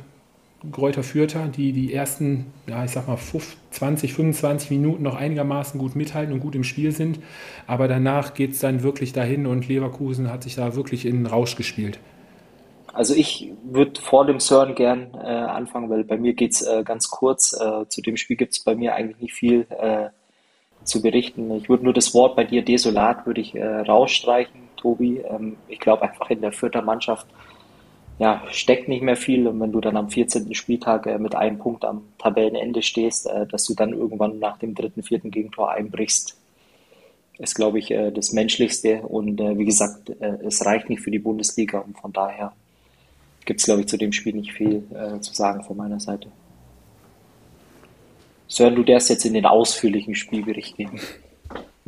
Gräuter Fürther, die die ersten, ja, ich sag mal, 20, 25 Minuten noch einigermaßen gut mithalten und gut im Spiel sind. Aber danach geht es dann wirklich dahin und Leverkusen hat sich da wirklich in den Rausch gespielt. Also ich würde vor dem CERN gern äh, anfangen, weil bei mir geht es äh, ganz kurz. Äh, zu dem Spiel gibt es bei mir eigentlich nicht viel äh, zu berichten. Ich würde nur das Wort bei dir desolat würde ich äh, rausstreichen, Tobi. Ähm, ich glaube einfach in der Fürther Mannschaft ja, steckt nicht mehr viel. Und wenn du dann am 14. Spieltag äh, mit einem Punkt am Tabellenende stehst, äh, dass du dann irgendwann nach dem dritten, vierten Gegentor einbrichst, ist, glaube ich, äh, das Menschlichste. Und äh, wie gesagt, äh, es reicht nicht für die Bundesliga. Und von daher gibt es, glaube ich, zu dem Spiel nicht viel äh, zu sagen von meiner Seite. Sören, du darfst jetzt in den ausführlichen Spielbericht gehen.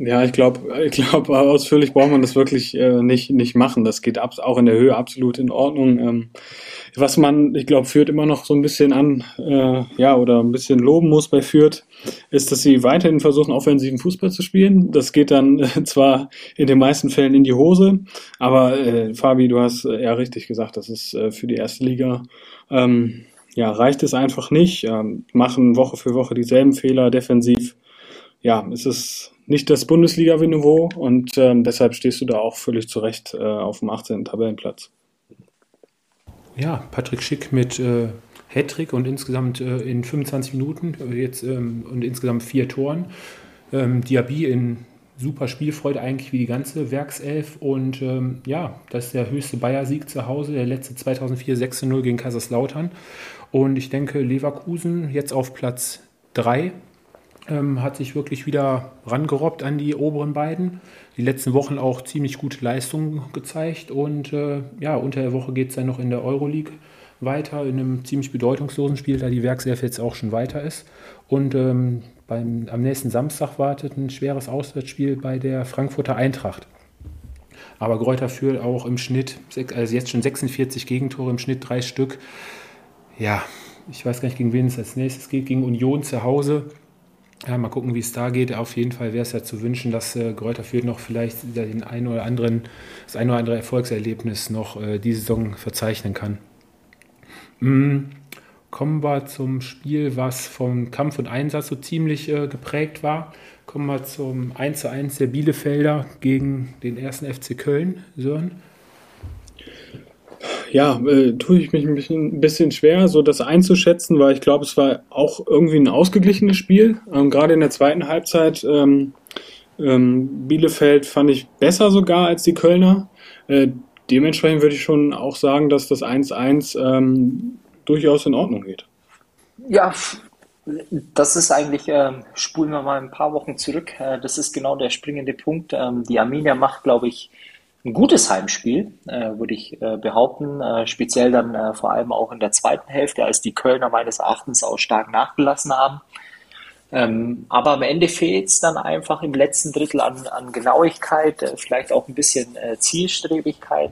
Ja, ich glaube, ich glaub, ausführlich braucht man das wirklich äh, nicht, nicht machen. Das geht ab, auch in der Höhe absolut in Ordnung. Ähm, was man, ich glaube, führt immer noch so ein bisschen an, äh, ja, oder ein bisschen loben muss bei Fürth, ist, dass sie weiterhin versuchen, offensiven Fußball zu spielen. Das geht dann äh, zwar in den meisten Fällen in die Hose, aber äh, Fabi, du hast äh, ja richtig gesagt, das ist äh, für die erste Liga. Ähm, ja, reicht es einfach nicht, ähm, machen Woche für Woche dieselben Fehler defensiv. Ja, es ist nicht das Bundesliga-Niveau und ähm, deshalb stehst du da auch völlig zu Recht äh, auf dem 18. Tabellenplatz. Ja, Patrick Schick mit äh, Hattrick und insgesamt äh, in 25 Minuten äh, jetzt ähm, und insgesamt vier Toren. Ähm, Diaby in super Spielfreude eigentlich wie die ganze Werkself und ähm, ja, das ist der höchste Bayer-Sieg zu Hause, der letzte 2004 6-0 gegen Kaiserslautern Und ich denke, Leverkusen jetzt auf Platz 3 ähm, hat sich wirklich wieder rangerobbt an die oberen beiden. Die letzten Wochen auch ziemlich gute Leistungen gezeigt. Und äh, ja, unter der Woche geht es dann noch in der Euroleague weiter, in einem ziemlich bedeutungslosen Spiel, da die Werkself jetzt auch schon weiter ist. Und ähm, beim, am nächsten Samstag wartet ein schweres Auswärtsspiel bei der Frankfurter Eintracht. Aber Gräuter Fürth auch im Schnitt, also jetzt schon 46 Gegentore, im Schnitt drei Stück. Ja, ich weiß gar nicht, gegen wen es als nächstes geht, gegen Union zu Hause. Ja, mal gucken, wie es da geht. Auf jeden Fall wäre es ja zu wünschen, dass äh, Gräuter Fürth noch vielleicht den ein oder anderen, das ein oder andere Erfolgserlebnis noch äh, diese Saison verzeichnen kann. Mm, kommen wir zum Spiel, was vom Kampf und Einsatz so ziemlich äh, geprägt war. Kommen wir zum 1:1 der Bielefelder gegen den ersten FC Köln, Sören ja, äh, tue ich mich ein bisschen, ein bisschen, schwer, so das einzuschätzen, weil ich glaube, es war auch irgendwie ein ausgeglichenes Spiel. Ähm, Gerade in der zweiten Halbzeit ähm, ähm, Bielefeld fand ich besser sogar als die Kölner. Äh, dementsprechend würde ich schon auch sagen, dass das 1-1 ähm, durchaus in Ordnung geht. Ja, das ist eigentlich, äh, spulen wir mal ein paar Wochen zurück, äh, das ist genau der springende Punkt. Ähm, die Arminia macht, glaube ich, ein gutes Heimspiel, äh, würde ich äh, behaupten. Äh, speziell dann äh, vor allem auch in der zweiten Hälfte, als die Kölner meines Erachtens auch stark nachgelassen haben. Ähm, aber am Ende fehlt es dann einfach im letzten Drittel an, an Genauigkeit, äh, vielleicht auch ein bisschen äh, Zielstrebigkeit.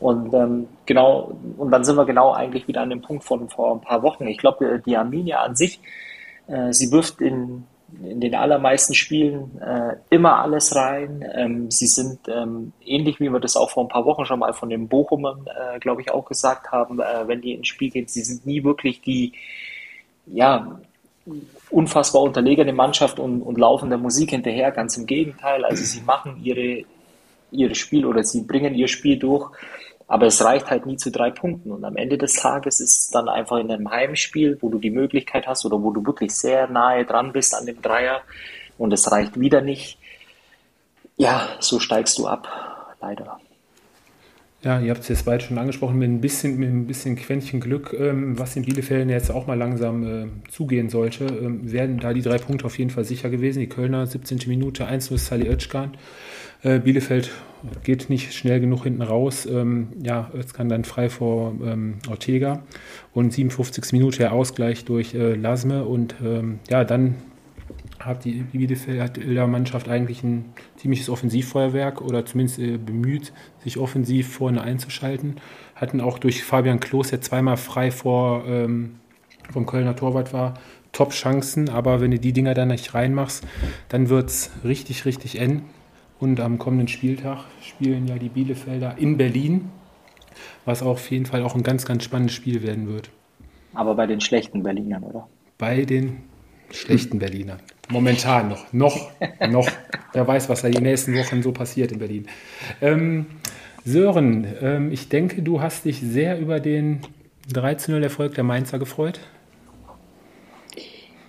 Und ähm, genau, und dann sind wir genau eigentlich wieder an dem Punkt von vor ein paar Wochen. Ich glaube, die Arminia an sich, sie wirft in in den allermeisten Spielen äh, immer alles rein. Ähm, sie sind ähm, ähnlich, wie wir das auch vor ein paar Wochen schon mal von den Bochumern, äh, glaube ich, auch gesagt haben, äh, wenn die ins Spiel gehen. Sie sind nie wirklich die, ja, unfassbar unterlegene Mannschaft und, und laufen der Musik hinterher. Ganz im Gegenteil. Also sie machen ihre, ihre Spiel oder sie bringen ihr Spiel durch aber es reicht halt nie zu drei Punkten. Und am Ende des Tages ist es dann einfach in einem Heimspiel, wo du die Möglichkeit hast oder wo du wirklich sehr nahe dran bist an dem Dreier und es reicht wieder nicht. Ja, so steigst du ab, leider. Ja, ihr habt es jetzt bald schon angesprochen, mit ein bisschen, mit ein bisschen Quäntchen Glück, ähm, was in Bielefeld jetzt auch mal langsam äh, zugehen sollte, ähm, wären da die drei Punkte auf jeden Fall sicher gewesen. Die Kölner 17. Minute 1-0 Sally Özcan. Äh, Bielefeld geht nicht schnell genug hinten raus. Ähm, ja, es kann dann frei vor ähm, Ortega und 57. Minute der Ausgleich durch äh, Lasme und ähm, ja, dann hat die, die Bielefelder Mannschaft eigentlich ein ziemliches Offensivfeuerwerk oder zumindest äh, bemüht, sich offensiv vorne einzuschalten. Hatten auch durch Fabian Klos, der zweimal frei vor ähm, vom Kölner Torwart war, Top-Chancen, aber wenn du die Dinger dann nicht reinmachst, dann wird es richtig, richtig eng. Und am kommenden Spieltag spielen ja die Bielefelder in Berlin, was auch auf jeden Fall auch ein ganz, ganz spannendes Spiel werden wird. Aber bei den schlechten Berlinern, oder? Bei den schlechten Berlinern. Momentan noch. Noch, (laughs) noch. Wer weiß, was da die nächsten Wochen so passiert in Berlin. Ähm, Sören, ähm, ich denke, du hast dich sehr über den 13-0-Erfolg der Mainzer gefreut.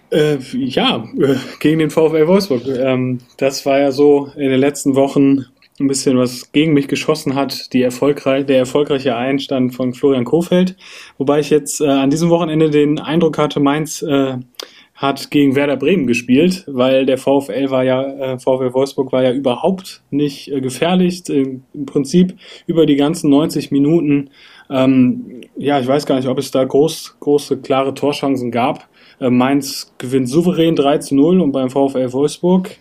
Äh, ja, äh, gegen den VfL Wolfsburg. Ähm, das war ja so in den letzten Wochen ein bisschen was gegen mich geschossen hat, die erfolgreich, der erfolgreiche Einstand von Florian Kofeld. Wobei ich jetzt äh, an diesem Wochenende den Eindruck hatte, Mainz äh, hat gegen Werder Bremen gespielt, weil der VfL war ja, äh, VfL Wolfsburg war ja überhaupt nicht äh, gefährlich. Im Prinzip über die ganzen 90 Minuten. Ähm, ja, ich weiß gar nicht, ob es da groß, große, klare Torchancen gab. Äh, Mainz gewinnt souverän 3 zu 0 und beim VfL Wolfsburg,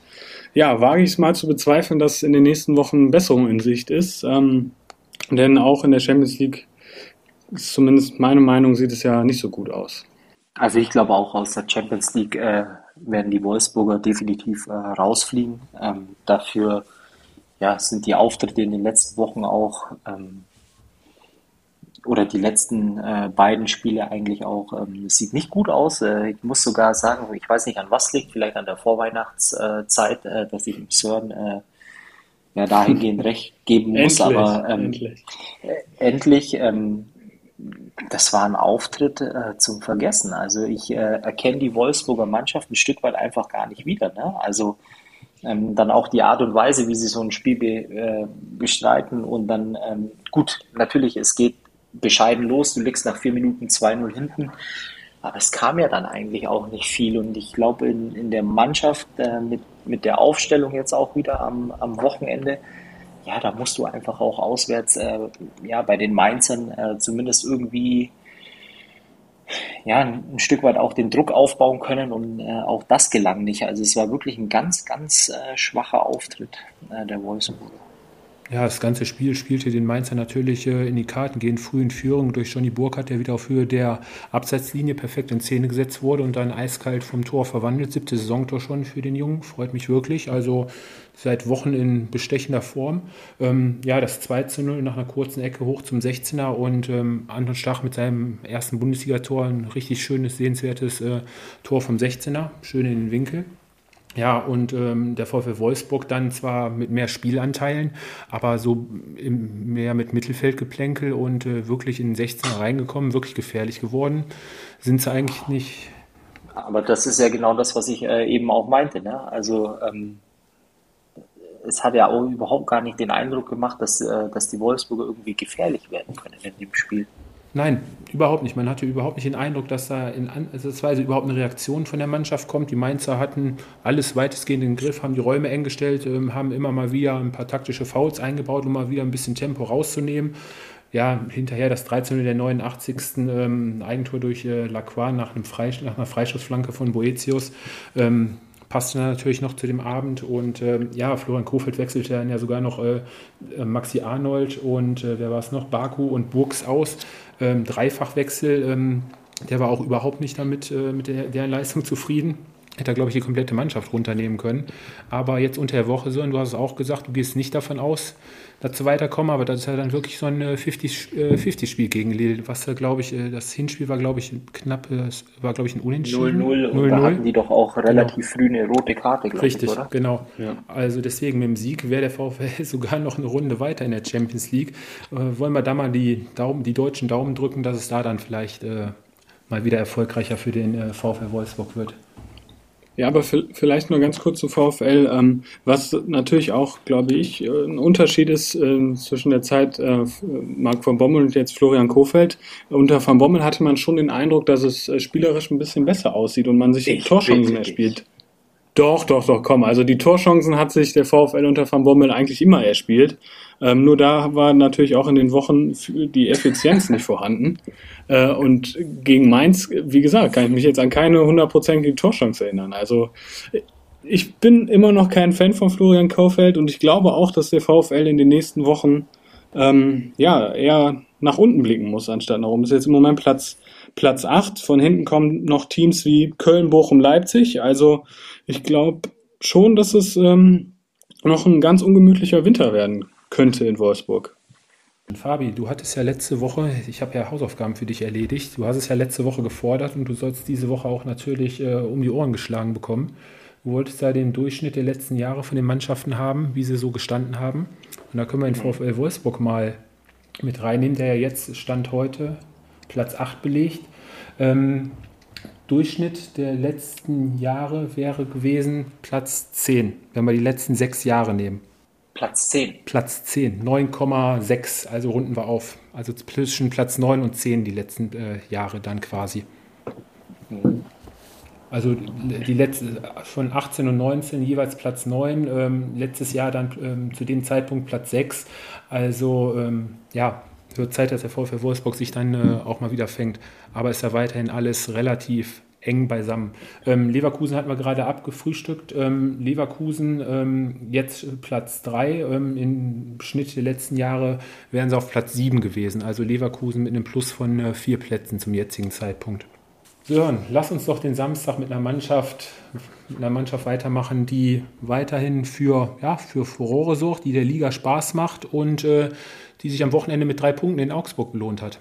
ja, wage ich es mal zu bezweifeln, dass in den nächsten Wochen Besserung in Sicht ist. Ähm, denn auch in der Champions League, zumindest meine Meinung, sieht es ja nicht so gut aus. Also ich glaube auch aus der Champions League äh, werden die Wolfsburger definitiv äh, rausfliegen. Ähm, dafür ja, sind die Auftritte in den letzten Wochen auch ähm, oder die letzten äh, beiden Spiele eigentlich auch, ähm, sieht nicht gut aus. Äh, ich muss sogar sagen, ich weiß nicht an was liegt, vielleicht an der Vorweihnachtszeit, äh, dass ich im CERN äh, ja dahingehend (laughs) recht geben muss, endlich, aber ähm, endlich, äh, endlich ähm, das war ein Auftritt äh, zum Vergessen. Also ich erkenne die Wolfsburger Mannschaft ein Stück weit einfach gar nicht wieder. Ne? Also ähm, dann auch die Art und Weise, wie sie so ein Spiel be, äh, bestreiten und dann ähm, gut, natürlich, es geht bescheiden los, du liegst nach vier Minuten 2-0 hinten. Aber es kam ja dann eigentlich auch nicht viel. Und ich glaube, in, in der Mannschaft äh, mit, mit der Aufstellung jetzt auch wieder am, am Wochenende, ja, da musst du einfach auch auswärts, äh, ja, bei den Mainzern äh, zumindest irgendwie ja, ein Stück weit auch den Druck aufbauen können und äh, auch das gelang nicht. Also es war wirklich ein ganz, ganz äh, schwacher Auftritt äh, der Wolfsburger. Ja, das ganze Spiel spielte den Mainzer natürlich äh, in die Karten, gehen früh in Führung durch Johnny Burkhardt, der wieder auf Höhe der Abseitslinie perfekt in Szene gesetzt wurde und dann eiskalt vom Tor verwandelt. Siebte Saisontor schon für den Jungen, freut mich wirklich. Also seit Wochen in bestechender Form. Ähm, ja, das 2 zu 0 nach einer kurzen Ecke hoch zum 16er und ähm, Anton Stach mit seinem ersten Bundesligator ein richtig schönes, sehenswertes äh, Tor vom 16er, schön in den Winkel. Ja, und ähm, der VfL Wolfsburg dann zwar mit mehr Spielanteilen, aber so im, mehr mit Mittelfeldgeplänkel und äh, wirklich in den 16er reingekommen, wirklich gefährlich geworden. Sind sie eigentlich nicht. Aber das ist ja genau das, was ich äh, eben auch meinte. Ne? Also ähm, es hat ja auch überhaupt gar nicht den Eindruck gemacht, dass, äh, dass die Wolfsburger irgendwie gefährlich werden können in dem Spiel. Nein, überhaupt nicht. Man hatte überhaupt nicht den Eindruck, dass da in Ansatzweise überhaupt eine Reaktion von der Mannschaft kommt. Die Mainzer hatten alles weitestgehend in den Griff, haben die Räume eng gestellt, ähm, haben immer mal wieder ein paar taktische Fouls eingebaut, um mal wieder ein bisschen Tempo rauszunehmen. Ja, hinterher das 13. der 89. Ähm, Eigentor durch äh, Lacroix nach, einem Freis nach einer Freischussflanke von Boetius. Ähm, passte natürlich noch zu dem Abend und ähm, ja, Florian Kofeld wechselte dann ja sogar noch äh, äh Maxi Arnold und äh, wer war es noch, Baku und Burgs aus ähm, Dreifachwechsel, ähm, der war auch überhaupt nicht damit äh, mit der, der Leistung zufrieden. Hätte er, glaube ich, die komplette Mannschaft runternehmen können. Aber jetzt unter der Woche so, und du hast es auch gesagt, du gehst nicht davon aus, dass sie weiterkommen, aber das ist ja dann wirklich so ein 50-Spiel äh, gegen Lille, was glaube ich, äh, das Hinspiel war, glaube ich, knapp, war, glaube ich, ein Unentschieden. 0-0 und da hatten die doch auch relativ genau. früh eine rote Karte, glaube Richtig, ich, oder? genau. Ja. Also deswegen mit dem Sieg wäre der VfL (laughs) sogar noch eine Runde weiter in der Champions League. Äh, wollen wir da mal die, Daumen, die deutschen Daumen drücken, dass es da dann vielleicht äh, mal wieder erfolgreicher für den äh, VfL Wolfsburg wird? Ja, aber vielleicht nur ganz kurz zu VfL, ähm, was natürlich auch, glaube ich, äh, ein Unterschied ist äh, zwischen der Zeit äh, Marc von Bommel und jetzt Florian Kofeld. Unter von Bommel hatte man schon den Eindruck, dass es äh, spielerisch ein bisschen besser aussieht und man sich die Torchancen erspielt. Doch, doch, doch, komm. Also die Torchancen hat sich der VfL unter Van Bommel eigentlich immer erspielt. Ähm, nur da war natürlich auch in den Wochen die Effizienz nicht vorhanden. Äh, und gegen Mainz, wie gesagt, kann ich mich jetzt an keine hundertprozentige Torchance erinnern. Also ich bin immer noch kein Fan von Florian Kaufeld und ich glaube auch, dass der VfL in den nächsten Wochen ähm, ja eher nach unten blicken muss, anstatt nach oben. Ist jetzt im Moment Platz Platz 8. Von hinten kommen noch Teams wie Köln, Bochum, Leipzig. Also ich glaube schon, dass es ähm, noch ein ganz ungemütlicher Winter werden könnte in Wolfsburg. Fabi, du hattest ja letzte Woche, ich habe ja Hausaufgaben für dich erledigt, du hast es ja letzte Woche gefordert und du sollst diese Woche auch natürlich äh, um die Ohren geschlagen bekommen. Du wolltest da den Durchschnitt der letzten Jahre von den Mannschaften haben, wie sie so gestanden haben. Und da können wir den mhm. VfL Wolfsburg mal mit reinnehmen, der ja jetzt Stand heute Platz 8 belegt. Ähm, Durchschnitt der letzten Jahre wäre gewesen Platz 10, wenn wir die letzten sechs Jahre nehmen. Platz 10. Platz 10, 9,6, also runden wir auf. Also zwischen Platz 9 und 10 die letzten äh, Jahre dann quasi. Mhm. Also die letzte, von 18 und 19 jeweils Platz 9, ähm, letztes Jahr dann ähm, zu dem Zeitpunkt Platz 6. Also ähm, ja, wird Zeit, dass der VfL Wolfsburg sich dann äh, auch mal wieder fängt. Aber ist ja weiterhin alles relativ eng beisammen. Ähm, Leverkusen hatten wir gerade abgefrühstückt. Ähm, Leverkusen ähm, jetzt Platz 3. Ähm, Im Schnitt der letzten Jahre wären sie auf Platz 7 gewesen. Also Leverkusen mit einem Plus von äh, vier Plätzen zum jetzigen Zeitpunkt. Sören, lass uns doch den Samstag mit einer Mannschaft, mit einer Mannschaft weitermachen, die weiterhin für, ja, für Furore sorgt, die der Liga Spaß macht und äh, die sich am Wochenende mit drei Punkten in Augsburg belohnt hat.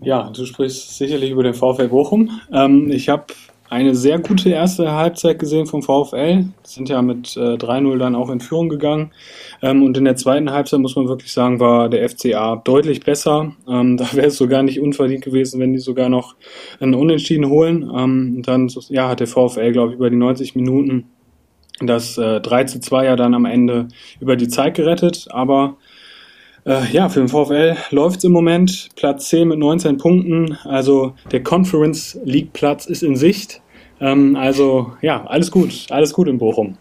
Ja, du sprichst sicherlich über den VfL Bochum. Ähm, ich habe eine sehr gute erste Halbzeit gesehen vom VfL. Sind ja mit äh, 3-0 dann auch in Führung gegangen. Ähm, und in der zweiten Halbzeit muss man wirklich sagen, war der FCA deutlich besser. Ähm, (laughs) da wäre es sogar nicht unverdient gewesen, wenn die sogar noch einen Unentschieden holen. Ähm, dann ja, hat der VfL, glaube ich, über die 90 Minuten das äh, 3 zu 2 ja dann am Ende über die Zeit gerettet. Aber Äh, ja, für den VfL läuft es im Moment. Platz 10 mit 19 Punkten. Also der Conference League Platz ist in Sicht. Ähm, also ja, alles gut. Alles gut in Bochum.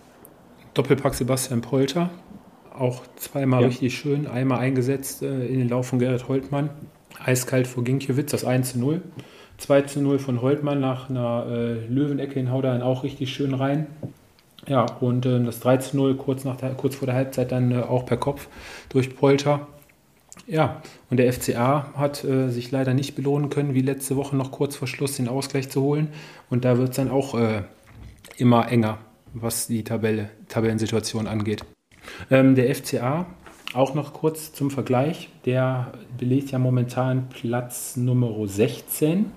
Doppelpack Sebastian Polter. Auch zweimal ja. richtig schön. Einmal eingesetzt äh, in den Lauf von Gerrit Holtmann. Eiskalt vor Ginkiewicz, das 1 zu 0. 2 zu 0 von Holtmann nach einer äh, Löwenecke in Haudein auch richtig schön rein. Ja, und äh, das 3 zu 0 kurz, nach der, kurz vor der Halbzeit dann äh, auch per Kopf durch Polter. Ja, und der FCA hat äh, sich leider nicht belohnen können, wie letzte Woche noch kurz vor Schluss den Ausgleich zu holen. Und da wird es dann auch äh, immer enger, was die Tabelle, Tabellensituation angeht. Ähm, der FCA, auch noch kurz zum Vergleich, der belegt ja momentan Platz Nummer 16.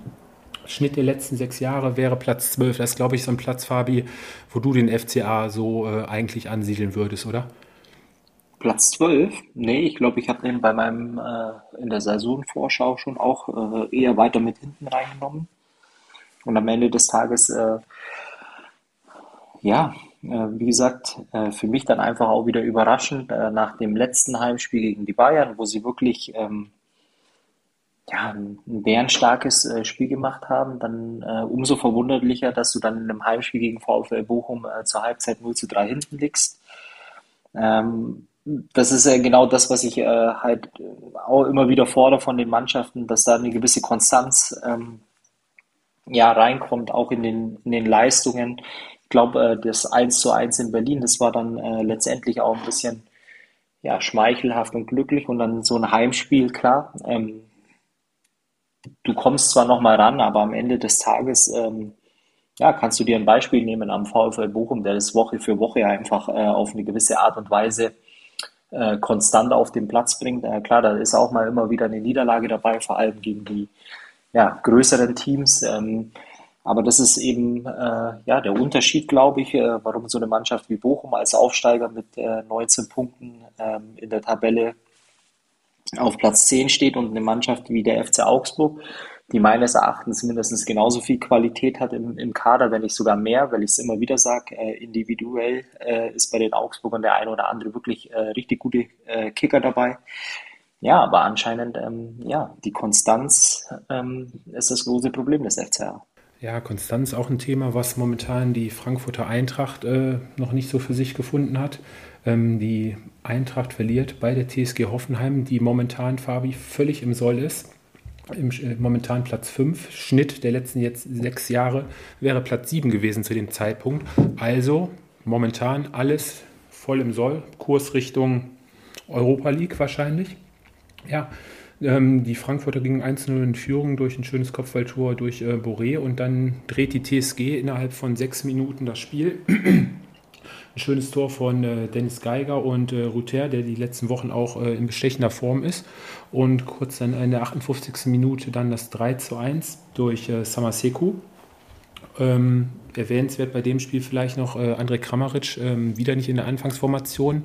Schnitt der letzten sechs Jahre wäre Platz 12. Das ist, glaube ich, so ein Platz, Fabi, wo du den FCA so äh, eigentlich ansiedeln würdest, oder? Platz 12? Nee, ich glaube, ich habe den bei meinem äh, in der Saisonvorschau schon auch äh, eher weiter mit hinten reingenommen. Und am Ende des Tages, äh, ja, äh, wie gesagt, äh, für mich dann einfach auch wieder überraschend äh, nach dem letzten Heimspiel gegen die Bayern, wo sie wirklich ähm, ja, ein bärenstarkes Spiel gemacht haben, dann umso verwunderlicher, dass du dann in einem Heimspiel gegen VfL Bochum zur Halbzeit 0 zu 3 hinten liegst. Ähm, das ist ja genau das, was ich äh, halt auch immer wieder fordere von den Mannschaften, dass da eine gewisse Konstanz ähm, ja, reinkommt, auch in den, in den Leistungen. Ich glaube, äh, das 1 zu 1 in Berlin, das war dann äh, letztendlich auch ein bisschen ja, schmeichelhaft und glücklich und dann so ein Heimspiel, klar. Ähm, du kommst zwar nochmal ran, aber am Ende des Tages ähm, ja, kannst du dir ein Beispiel nehmen am VfL Bochum, der das Woche für Woche einfach äh, auf eine gewisse Art und Weise äh, konstant auf den Platz bringt. Äh, klar, da ist auch mal immer wieder eine Niederlage dabei, vor allem gegen die ja, größeren Teams. Ähm, aber das ist eben äh, ja, der Unterschied, glaube ich, äh, warum so eine Mannschaft wie Bochum als Aufsteiger mit 19 äh, Punkten ähm, in der Tabelle auf Platz 10 steht und eine Mannschaft wie der FC Augsburg, die meines Erachtens mindestens genauso viel Qualität hat im, im Kader, wenn nicht sogar mehr, weil ich es immer wieder sage, äh, individuell äh, ist bei den Augsburgern der eine oder andere wirklich äh, richtig gute äh, Kicker dabei. Ja, aber anscheinend, ähm, ja, die Konstanz ähm, ist das große Problem des FCA. Ja, Konstanz auch ein Thema, was momentan die Frankfurter Eintracht äh, noch nicht so für sich gefunden hat. Ähm, die Eintracht verliert bei der TSG Hoffenheim, die momentan Fabi völlig im Soll ist im, äh, momentan Platz 5. Schnitt der letzten jetzt sechs Jahre wäre Platz 7 gewesen zu dem Zeitpunkt. Also momentan alles voll im Soll. Kurs Richtung Europa League wahrscheinlich. Ja, ähm, die Frankfurter gingen 1-0 in Führung durch ein schönes Kopfballtor durch äh, Boré und dann dreht die TSG innerhalb von sechs Minuten das Spiel. Ein schönes Tor von äh, Dennis Geiger und äh, Ruther, der die letzten Wochen auch äh, in bestechender Form ist. Und kurz dann in der 58. Minute dann das 3 zu 1 durch äh, Samaseku. Ähm, erwähnenswert bei dem Spiel vielleicht noch äh, André Kramaric, ähm, wieder nicht in der Anfangsformation,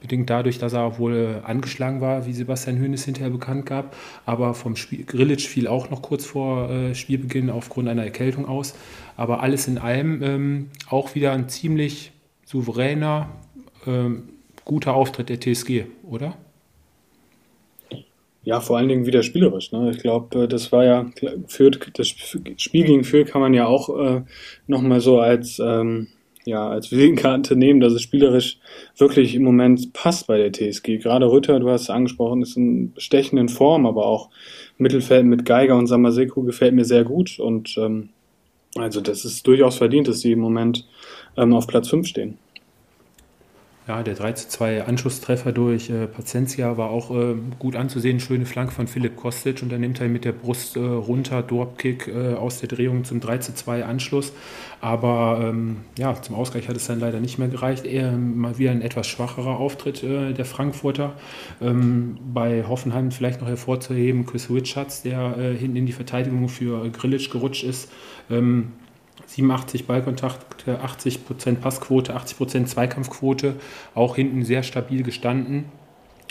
bedingt dadurch, dass er wohl äh, angeschlagen war, wie Sebastian Hönes hinterher bekannt gab. Aber vom Spiel, Grilic fiel auch noch kurz vor äh, Spielbeginn aufgrund einer Erkältung aus. Aber alles in allem ähm, auch wieder ein ziemlich souveräner, ähm, guter Auftritt der TSG, oder? Ja, vor allen Dingen wieder spielerisch. Ne? Ich glaube, äh, das war ja, Fürth, das Spiel gegen Fürth kann man ja auch äh, nochmal so als, ähm, ja, als Visitenkarte nehmen, dass es spielerisch wirklich im Moment passt bei der TSG. Gerade Rütter, du hast es angesprochen, ist in bestechenden Form, aber auch Mittelfeld mit Geiger und Samaseku gefällt mir sehr gut und ähm, also das ist durchaus verdient, dass sie im Moment ähm, auf Platz 5 stehen. Ja, der 3 zu 2 Anschlusstreffer durch äh, Pacencia war auch äh, gut anzusehen. Schöne Flank von Philipp Kostic und dann nimmt er mit der Brust äh, runter, Dorpkick äh, aus der Drehung zum 3 zu 2 Anschluss. Aber ähm, ja, zum Ausgleich hat es dann leider nicht mehr gereicht. Eher mal wieder ein etwas schwacherer Auftritt äh, der Frankfurter. Ähm, bei Hoffenheim vielleicht noch hervorzuheben, Chris Richards, der äh, hinten in die Verteidigung für Grillitsch gerutscht ist. Ähm, 87 Ballkontakte, 80% Passquote, 80% Zweikampfquote, auch hinten sehr stabil gestanden.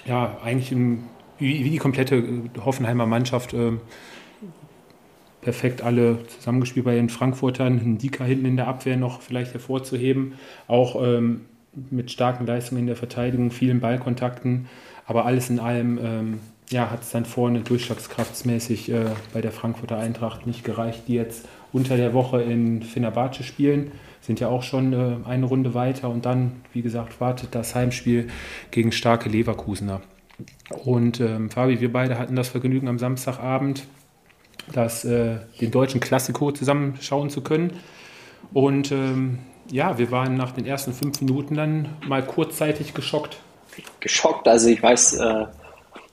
Ja, eigentlich im, wie, die komplette Hoffenheimer Mannschaft äh, perfekt alle zusammengespielt bei den Frankfurtern. Ein Dika hinten in der Abwehr noch vielleicht hervorzuheben, auch ähm, mit starken Leistungen in der Verteidigung, vielen Ballkontakten. Aber alles in allem ähm, ja, hat es dann vorne durchschlagskraftsmäßig äh, bei der Frankfurter Eintracht nicht gereicht, die jetzt unter der Woche in Fenerbahce spielen. Sind ja auch schon äh, eine Runde weiter und dann, wie gesagt, wartet das Heimspiel gegen starke Leverkusener. Und ähm, Fabi, wir beide hatten das Vergnügen am Samstagabend, das, äh, den deutschen Klassiko zusammenschauen zu können. Und ähm, ja, wir waren nach den ersten fünf Minuten dann mal kurzzeitig geschockt. Geschockt, also ich weiß, äh,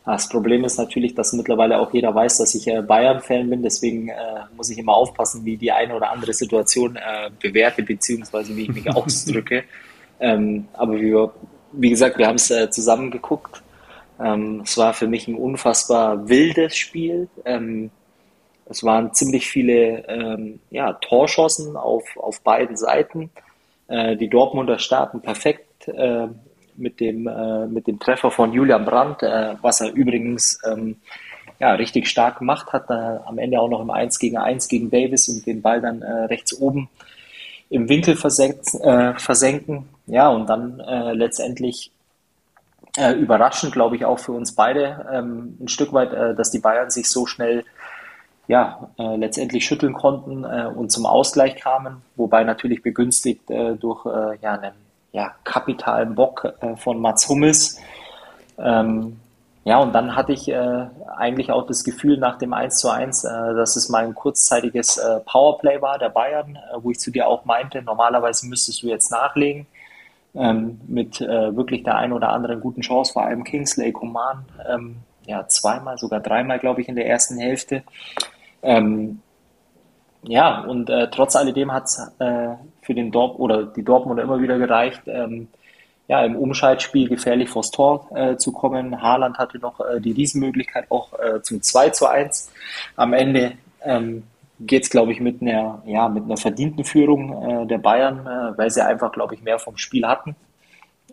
das Problem ist natürlich, dass mittlerweile auch jeder weiß, dass ich äh, Bayern-Fan bin. Deswegen äh, muss ich immer aufpassen, wie die eine oder andere Situation äh, bewerte, beziehungsweise wie ich mich (laughs) ausdrücke. Ähm, aber wie, wie, gesagt, wir haben es äh, zusammen geguckt. Ähm, es war für mich ein unfassbar wildes Spiel. Ähm, es waren ziemlich viele ähm, ja, Torchancen auf, auf beiden Seiten. Äh, die Dortmunder starten perfekt äh, mit, dem, äh, mit dem Treffer von Julian Brandt, äh, was er übrigens ähm, ja, richtig stark gemacht hat. Äh, am Ende auch noch im 1 gegen 1 gegen Davis und den Ball dann äh, rechts oben im Winkel versenken. Ja, und dann letztendlich äh, überraschend, glaube ich, auch für uns beide ähm, ein Stück weit, äh, dass die Bayern sich so schnell ja, äh, letztendlich schütteln konnten äh, und zum Ausgleich kamen, wobei natürlich begünstigt äh, durch äh, ja, einen ja, kapitalen Bock von Mats Hummels. Ähm, ja, und dann hatte ich eigentlich auch das Gefühl nach dem 1 zu 1, dass es mal ein kurzzeitiges Powerplay war der Bayern, wo ich zu dir auch meinte, normalerweise müsstest du jetzt nachlegen ähm, mit äh, wirklich der einen oder anderen guten Chance, vor allem Kingsley Coman, ähm, ja, zweimal, sogar dreimal, glaube ich, in der ersten Hälfte. Ähm, ja, und äh, trotz alledem hat es äh, für den Dorp oder die Dortmunder immer wieder gereicht, ähm, ja, im Umschaltspiel gefährlich vors Tor äh, zu kommen. Haaland hatte noch äh, die Riesenmöglichkeit auch äh, zum 2 zu 1. Am Ende ähm, geht es, glaube ich, mit einer, ja, mit einer verdienten Führung äh, der Bayern, äh, weil sie einfach, glaube ich, mehr vom Spiel hatten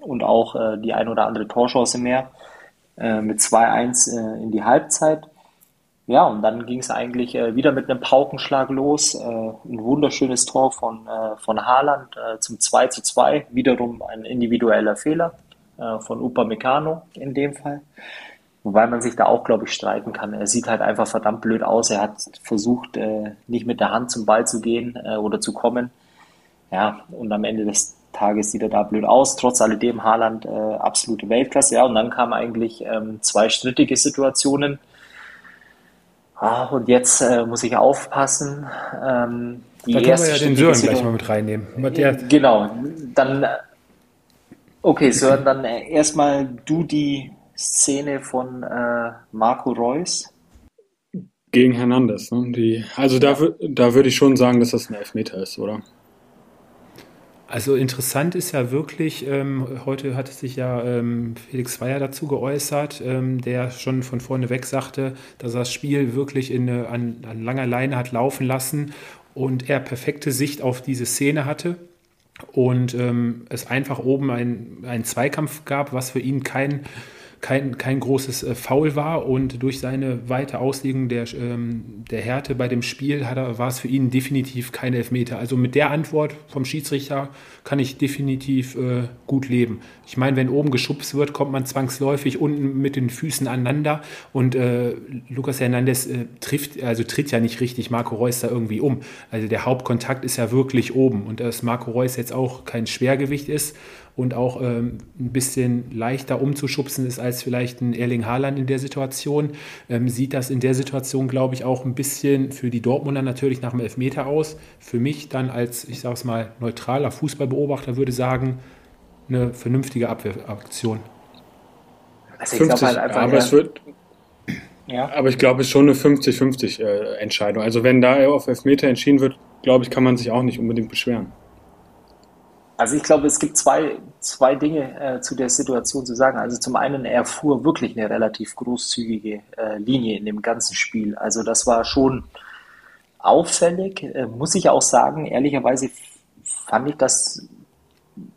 und auch äh, die ein oder andere Torchance mehr äh, mit 2-1 äh, in die Halbzeit. Ja, und dann ging es eigentlich äh, wieder mit einem Paukenschlag los. ein wunderschönes Tor von, von Haaland zum 2 zu 2. Wiederum ein individueller Fehler von Upamecano in dem Fall. Wobei man sich da auch, glaube ich, streiten kann. Er sieht halt einfach verdammt blöd aus. Er hat versucht, äh, nicht mit der Hand zum Ball zu gehen äh, oder zu kommen. Ja, und am Ende des Tages sieht er da blöd aus. Trotz alledem Haaland äh, absolute Weltklasse. Ja, und dann kamen eigentlich ähm, zwei strittige Situationen. Ah, und jetzt äh, muss ich aufpassen. Ähm, die da können wir ja den Sören gleich mal mit reinnehmen. Mit genau, dann, äh, okay, Sören, dann äh, erstmal du die Szene von äh, Marco Reus. Gegen Hernandez. Ne? Die, also da, da würde ich schon sagen, dass das ein Elfmeter ist, oder? Also interessant ist ja wirklich, ähm, heute hat sich ja ähm, Felix Weyer dazu geäußert, ähm, der schon von vorne weg sagte, dass er das Spiel wirklich in eine, an, an langer Leine hat laufen lassen und er perfekte Sicht auf diese Szene hatte und ähm, es einfach oben einen Zweikampf gab, was für ihn kein kein, kein großes äh, Foul war und durch seine weite Auslegung der, ähm, der Härte bei dem Spiel hat er, war es für ihn definitiv kein Elfmeter. Also mit der Antwort vom Schiedsrichter kann ich definitiv äh, gut leben. Ich meine, wenn oben geschubst wird, kommt man zwangsläufig unten mit den Füßen aneinander und äh, Lukas Hernandez äh, trifft, also tritt ja nicht richtig Marco Reus da irgendwie um. Also der Hauptkontakt ist ja wirklich oben und dass Marco Reus jetzt auch kein Schwergewicht ist und auch ähm, ein bisschen leichter umzuschubsen ist als vielleicht ein Erling Haaland in der Situation, ähm, sieht das in der Situation, glaube ich, auch ein bisschen für die Dortmunder natürlich nach dem Elfmeter aus. Für mich dann als, ich sage es mal, neutraler Fußballbeobachter würde sagen, eine vernünftige Abwehraktion. Also ich 50, halt einfach, aber es wird, ja. Aber ich glaube, es ist schon eine 50-50 äh, Entscheidung. Also wenn da auf Elfmeter entschieden wird, glaube ich, kann man sich auch nicht unbedingt beschweren. Also ich glaube, es gibt zwei, zwei Dinge äh, zu der Situation zu sagen. Also zum einen, er fuhr wirklich eine relativ großzügige äh, Linie in dem ganzen Spiel. Also das war schon auffällig, äh, muss ich auch sagen. Ehrlicherweise fand ich das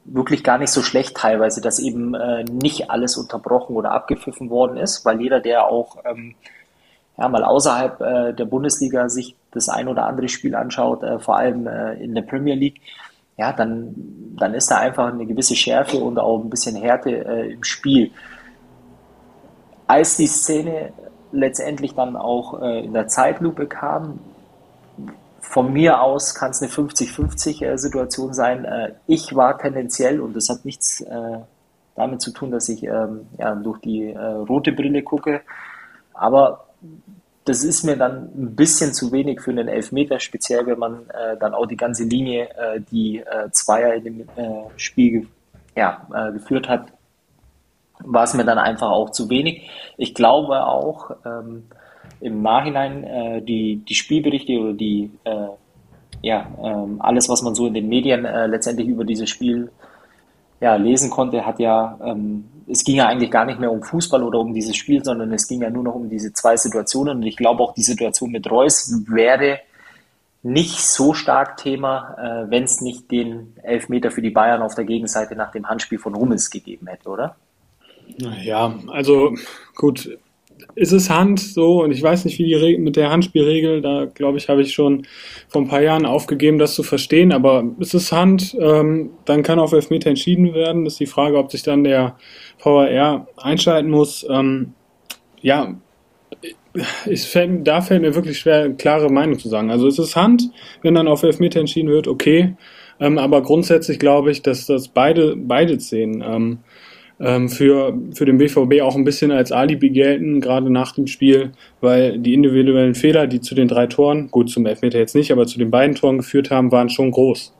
wirklich gar nicht so schlecht teilweise, dass eben äh, nicht alles unterbrochen oder abgepfiffen worden ist, weil jeder, der auch ähm, ja, mal außerhalb äh, der Bundesliga sich das ein oder andere Spiel anschaut, äh, vor allem in der Premier League, ja, dann, dann ist da einfach eine gewisse Schärfe und auch ein bisschen Härte äh, im Spiel. als die Szene letztendlich dann auch äh, in der Zeitlupe kam, von mir aus kann es eine 50-50-Situation äh, sein. Äh, ich war tendenziell, und das hat nichts äh, damit zu tun, dass ich ähm, ja, durch die äh, rote Brille gucke, aber das ist mir dann ein bisschen zu wenig für einen Elfmeter, speziell wenn man äh, dann auch die ganze Linie, äh, die äh, Zweier in dem äh, Spiel ja, äh, geführt hat, war es mir dann einfach auch zu wenig. Ich glaube auch ähm, im Nachhinein äh, die, die Spielberichte oder die äh, ja, ähm, alles, was man so in den Medien äh, letztendlich über dieses Spiel ja, lesen konnte, hat ja, ähm, es ging ja eigentlich gar nicht mehr um Fußball oder um dieses Spiel, sondern es ging ja nur noch um diese zwei Situationen. Und ich glaube auch die Situation mit Reus wäre nicht so stark Thema, äh, wenn es nicht den Elfmeter für die Bayern auf der Gegenseite nach dem Handspiel von Hummels gegeben hätte, oder? Ja, also gut, ist es Hand so und ich weiß nicht, wie die Re mit der Handspielregel, da glaube ich, habe ich schon vor ein paar Jahren aufgegeben, das zu verstehen, aber ist es Hand, ähm, dann kann auf Elfmeter entschieden werden. Das ist die Frage, ob sich dann der VAR einschalten muss. Ähm, ja, ich fällt, da fällt mir wirklich schwer, eine klare Meinung zu sagen. Also ist es Hand, wenn dann auf Elfmeter entschieden wird, okay. Ähm, aber grundsätzlich glaube ich, dass das beide, beide sehen. Ähm, für, für den BVB auch ein bisschen als Alibi gelten, gerade nach dem Spiel, weil die individuellen Fehler, die zu den drei Toren, gut zum Elfmeter jetzt nicht, aber zu den beiden Toren geführt haben, waren schon groß.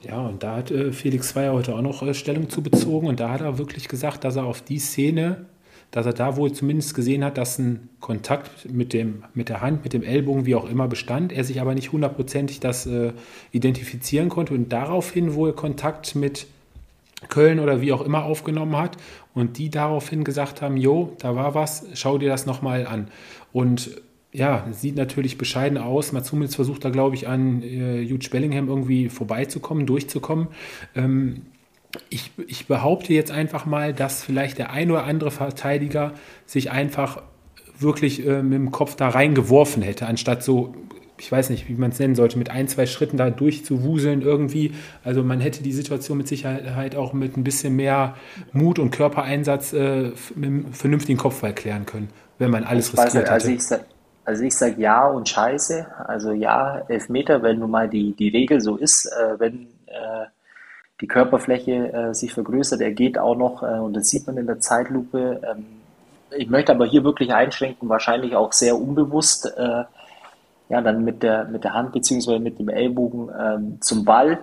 Ja, und da hat äh, Felix Zweier heute auch noch äh, Stellung zu bezogen und da hat er wirklich gesagt, dass er auf die Szene, dass er da wohl zumindest gesehen hat, dass ein Kontakt mit, dem, mit der Hand, mit dem Ellbogen, wie auch immer bestand, er sich aber nicht hundertprozentig das äh, identifizieren konnte und daraufhin wohl Kontakt mit Köln oder wie auch immer aufgenommen hat und die daraufhin gesagt haben, jo, da war was, schau dir das nochmal an. Und ja, sieht natürlich bescheiden aus. Matsumits versucht da, glaube ich, an äh, Jude Bellingham irgendwie vorbeizukommen, durchzukommen. Ähm, ich, ich behaupte jetzt einfach mal, dass vielleicht der ein oder andere Verteidiger sich einfach wirklich äh, mit dem Kopf da reingeworfen hätte, anstatt so ich weiß nicht, wie man es nennen sollte, mit ein, zwei Schritten da durchzuwuseln irgendwie. Also man hätte die Situation mit Sicherheit auch mit ein bisschen mehr Mut und Körpereinsatz äh, mit einem vernünftigen Kopfball klären können, wenn man alles ich riskiert also Ich sag, also ich sage ja und scheiße. Also ja, Elfmeter, wenn nun mal die, die Regel so ist, äh, wenn äh, die Körperfläche äh, sich vergrößert, er geht auch noch, äh, und das sieht man in der Zeitlupe. Ähm, ich möchte aber hier wirklich einschränken, wahrscheinlich auch sehr unbewusst äh, ja, dann mit der, mit der Hand beziehungsweise mit dem Ellbogen ähm, zum Ball.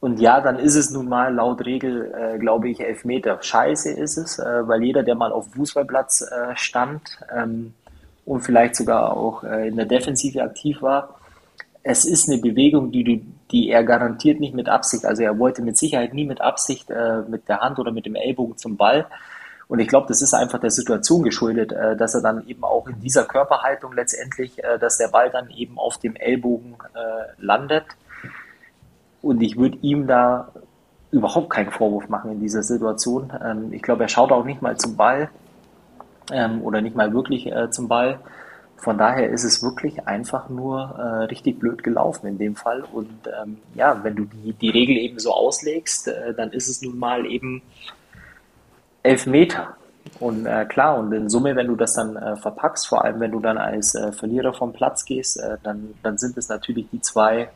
Und ja, dann ist es nun mal laut Regel, äh, glaube ich, elf Meter. Scheiße ist es, äh, weil jeder, der mal auf Fußballplatz äh, stand ähm, und vielleicht sogar auch äh, in der Defensive aktiv war, es ist eine Bewegung, die, die er garantiert nicht mit Absicht, also er wollte mit Sicherheit nie mit Absicht äh, mit der Hand oder mit dem Ellbogen zum Ball, und ich glaube, das ist einfach der Situation geschuldet, äh, dass er dann eben auch in dieser Körperhaltung letztendlich, äh, dass der Ball dann eben auf dem Ellbogen äh, landet. Und ich würde ihm da überhaupt keinen Vorwurf machen in dieser Situation. Ähm, ich glaube, er schaut auch nicht mal zum Ball ähm, oder nicht mal wirklich zum Ball. Von daher ist es wirklich einfach nur äh, richtig blöd gelaufen in dem Fall. Und ähm, ja, wenn du die, die Regel eben so auslegst, äh, dann ist es nun mal eben elf Meter. Und äh, klar, und in Summe, wenn du das dann äh, verpackst, vor allem wenn du dann als äh, Verlierer vom Platz gehst, äh, dann, dann sind es natürlich die zwei